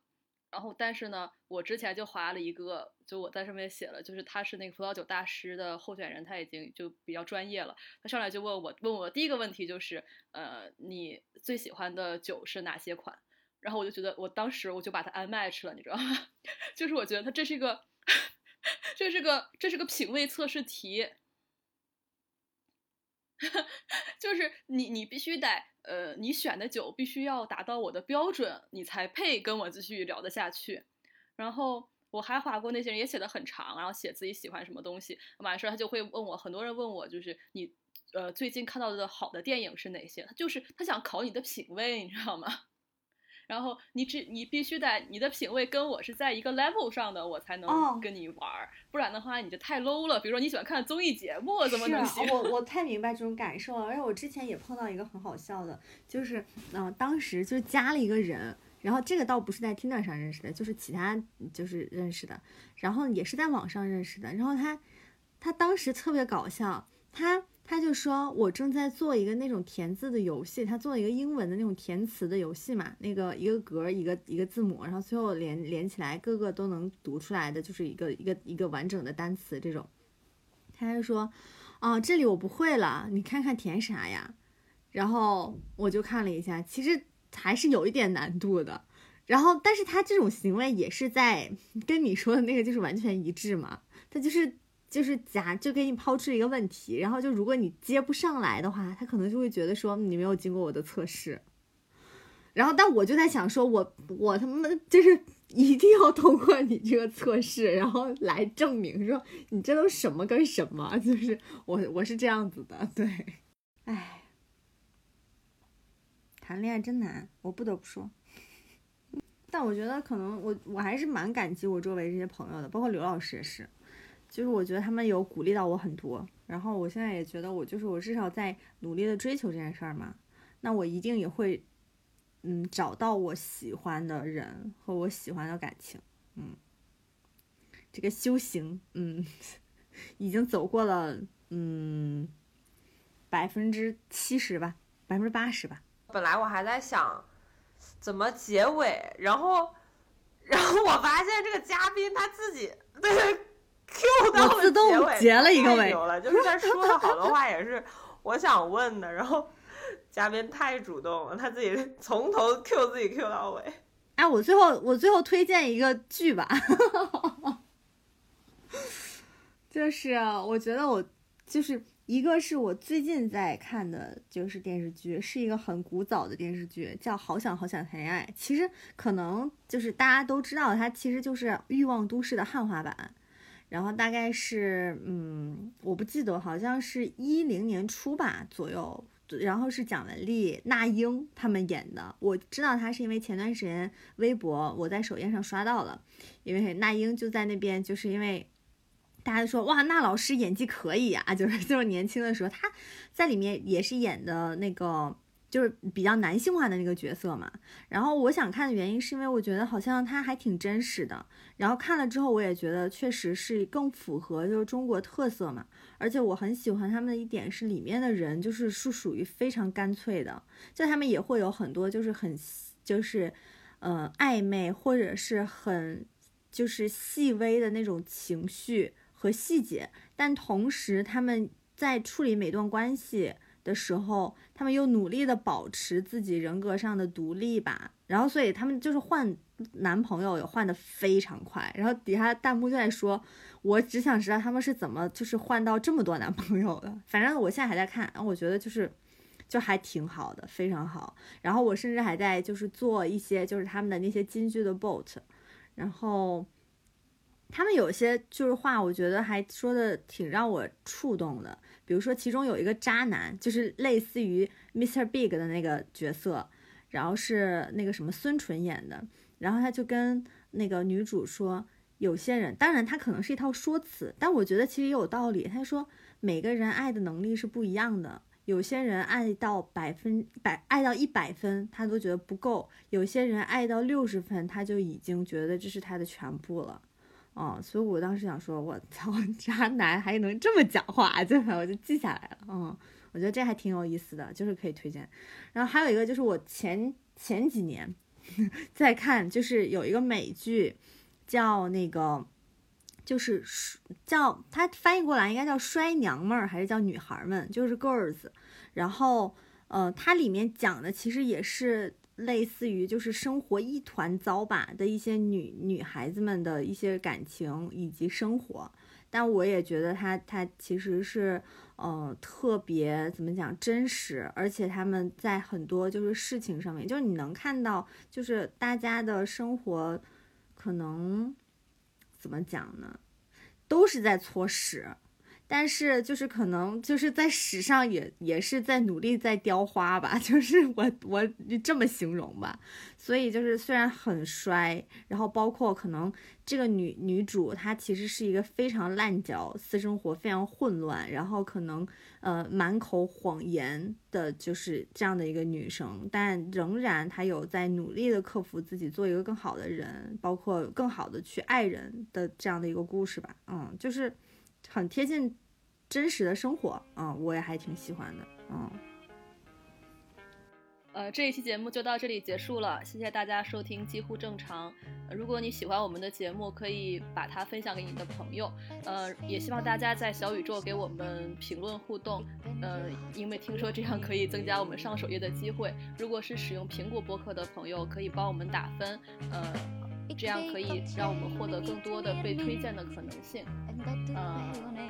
然后但是呢，我之前就划了一个，就我在上面写了，就是他是那个葡萄酒大师的候选人，他已经就比较专业了。他上来就问我，问我第一个问题就是呃你最喜欢的酒是哪些款？然后我就觉得我当时我就把他 unmatch 了，你知道吗？就是我觉得他这是一个 这是个这是个品味测试题。就是你，你必须得，呃，你选的酒必须要达到我的标准，你才配跟我继续聊得下去。然后我还划过那些人，也写的很长，然后写自己喜欢什么东西。完事儿他就会问我，很多人问我，就是你，呃，最近看到的好的电影是哪些？他就是他想考你的品味，你知道吗？然后你只你必须得你的品味跟我是在一个 level 上的，我才能跟你玩儿，不然的话你就太 low 了。比如说你喜欢看综艺节目，怎么能行？我我太明白这种感受了。而且我之前也碰到一个很好笑的，就是嗯，当时就加了一个人，然后这个倒不是在 Tinder 上认识的，就是其他就是认识的，然后也是在网上认识的。然后他他当时特别搞笑，他。他就说，我正在做一个那种填字的游戏，他做了一个英文的那种填词的游戏嘛，那个一个格一个一个字母，然后最后连连起来，各个都能读出来的，就是一个一个一个完整的单词这种。他就说，哦，这里我不会了，你看看填啥呀？然后我就看了一下，其实还是有一点难度的。然后，但是他这种行为也是在跟你说的那个就是完全一致嘛，他就是。就是假就给你抛出一个问题，然后就如果你接不上来的话，他可能就会觉得说你没有经过我的测试。然后，但我就在想说，我我他妈就是 一定要通过你这个测试，然后来证明说你这都什么跟什么，就是我我是这样子的，对，哎，谈恋爱真难，我不得不说。但我觉得可能我我还是蛮感激我周围这些朋友的，包括刘老师也是。就是我觉得他们有鼓励到我很多，然后我现在也觉得我就是我至少在努力的追求这件事儿嘛，那我一定也会，嗯，找到我喜欢的人和我喜欢的感情，嗯，这个修行，嗯，已经走过了，嗯，百分之七十吧，百分之八十吧。本来我还在想怎么结尾，然后。然后我发现这个嘉宾他自己对 Q 到我自动结了一个尾了，就是他说的好多话也是我想问的，然后嘉宾太主动了，他自己从头 Q 自己 Q 到尾。哎，我最后我最后推荐一个剧吧，就是我觉得我就是一个是我最近在看的，就是电视剧，是一个很古早的电视剧，叫《好想好想谈恋爱》。其实可能就是大家都知道，它其实就是《欲望都市》的汉化版。然后大概是嗯，我不记得，好像是一零年初吧左右。然后是蒋雯丽、那英他们演的。我知道他是因为前段时间微博我在首页上刷到了，因为那英就在那边，就是因为大家说哇，那老师演技可以啊，就是就是年轻的时候他在里面也是演的那个。就是比较男性化的那个角色嘛，然后我想看的原因是因为我觉得好像他还挺真实的，然后看了之后我也觉得确实是更符合就是中国特色嘛，而且我很喜欢他们的一点是里面的人就是是属于非常干脆的，就他们也会有很多就是很就是呃暧昧或者是很就是细微的那种情绪和细节，但同时他们在处理每段关系。的时候，他们又努力的保持自己人格上的独立吧，然后所以他们就是换男朋友也换的非常快，然后底下弹幕就在说，我只想知道他们是怎么就是换到这么多男朋友的。反正我现在还在看，我觉得就是就还挺好的，非常好。然后我甚至还在就是做一些就是他们的那些金句的 bot，然后他们有些就是话，我觉得还说的挺让我触动的。比如说，其中有一个渣男，就是类似于 Mr. Big 的那个角色，然后是那个什么孙淳演的，然后他就跟那个女主说，有些人，当然他可能是一套说辞，但我觉得其实也有道理。他说，每个人爱的能力是不一样的，有些人爱到百分百，爱到一百分，他都觉得不够；有些人爱到六十分，他就已经觉得这是他的全部了。哦，所以我当时想说，我操，渣男还能这么讲话，就我就记下来了。嗯，我觉得这还挺有意思的，就是可以推荐。然后还有一个就是我前前几年在看，就是有一个美剧叫那个，就是叫它翻译过来应该叫衰娘们儿还是叫女孩们，就是 girls。然后呃，它里面讲的其实也是。类似于就是生活一团糟吧的一些女女孩子们的一些感情以及生活，但我也觉得她她其实是呃特别怎么讲真实，而且他们在很多就是事情上面，就是你能看到就是大家的生活可能怎么讲呢，都是在搓屎。但是就是可能就是在史上也也是在努力在雕花吧，就是我我这么形容吧。所以就是虽然很衰，然后包括可能这个女女主她其实是一个非常烂脚，私生活非常混乱，然后可能呃满口谎言的就是这样的一个女生，但仍然她有在努力的克服自己，做一个更好的人，包括更好的去爱人的这样的一个故事吧。嗯，就是很贴近。真实的生活，嗯，我也还挺喜欢的，嗯。呃，这一期节目就到这里结束了，谢谢大家收听，几乎正常。如果你喜欢我们的节目，可以把它分享给你的朋友，呃，也希望大家在小宇宙给我们评论互动，呃，因为听说这样可以增加我们上首页的机会。如果是使用苹果播客的朋友，可以帮我们打分，呃。这样可以让我们获得更多的被推荐的可能性，嗯，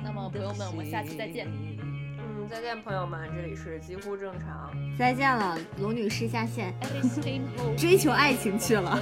那么朋友们，我们下期再见。嗯，再见，朋友们，这里是几乎正常。再见了，卢女士下线，追求爱情去了。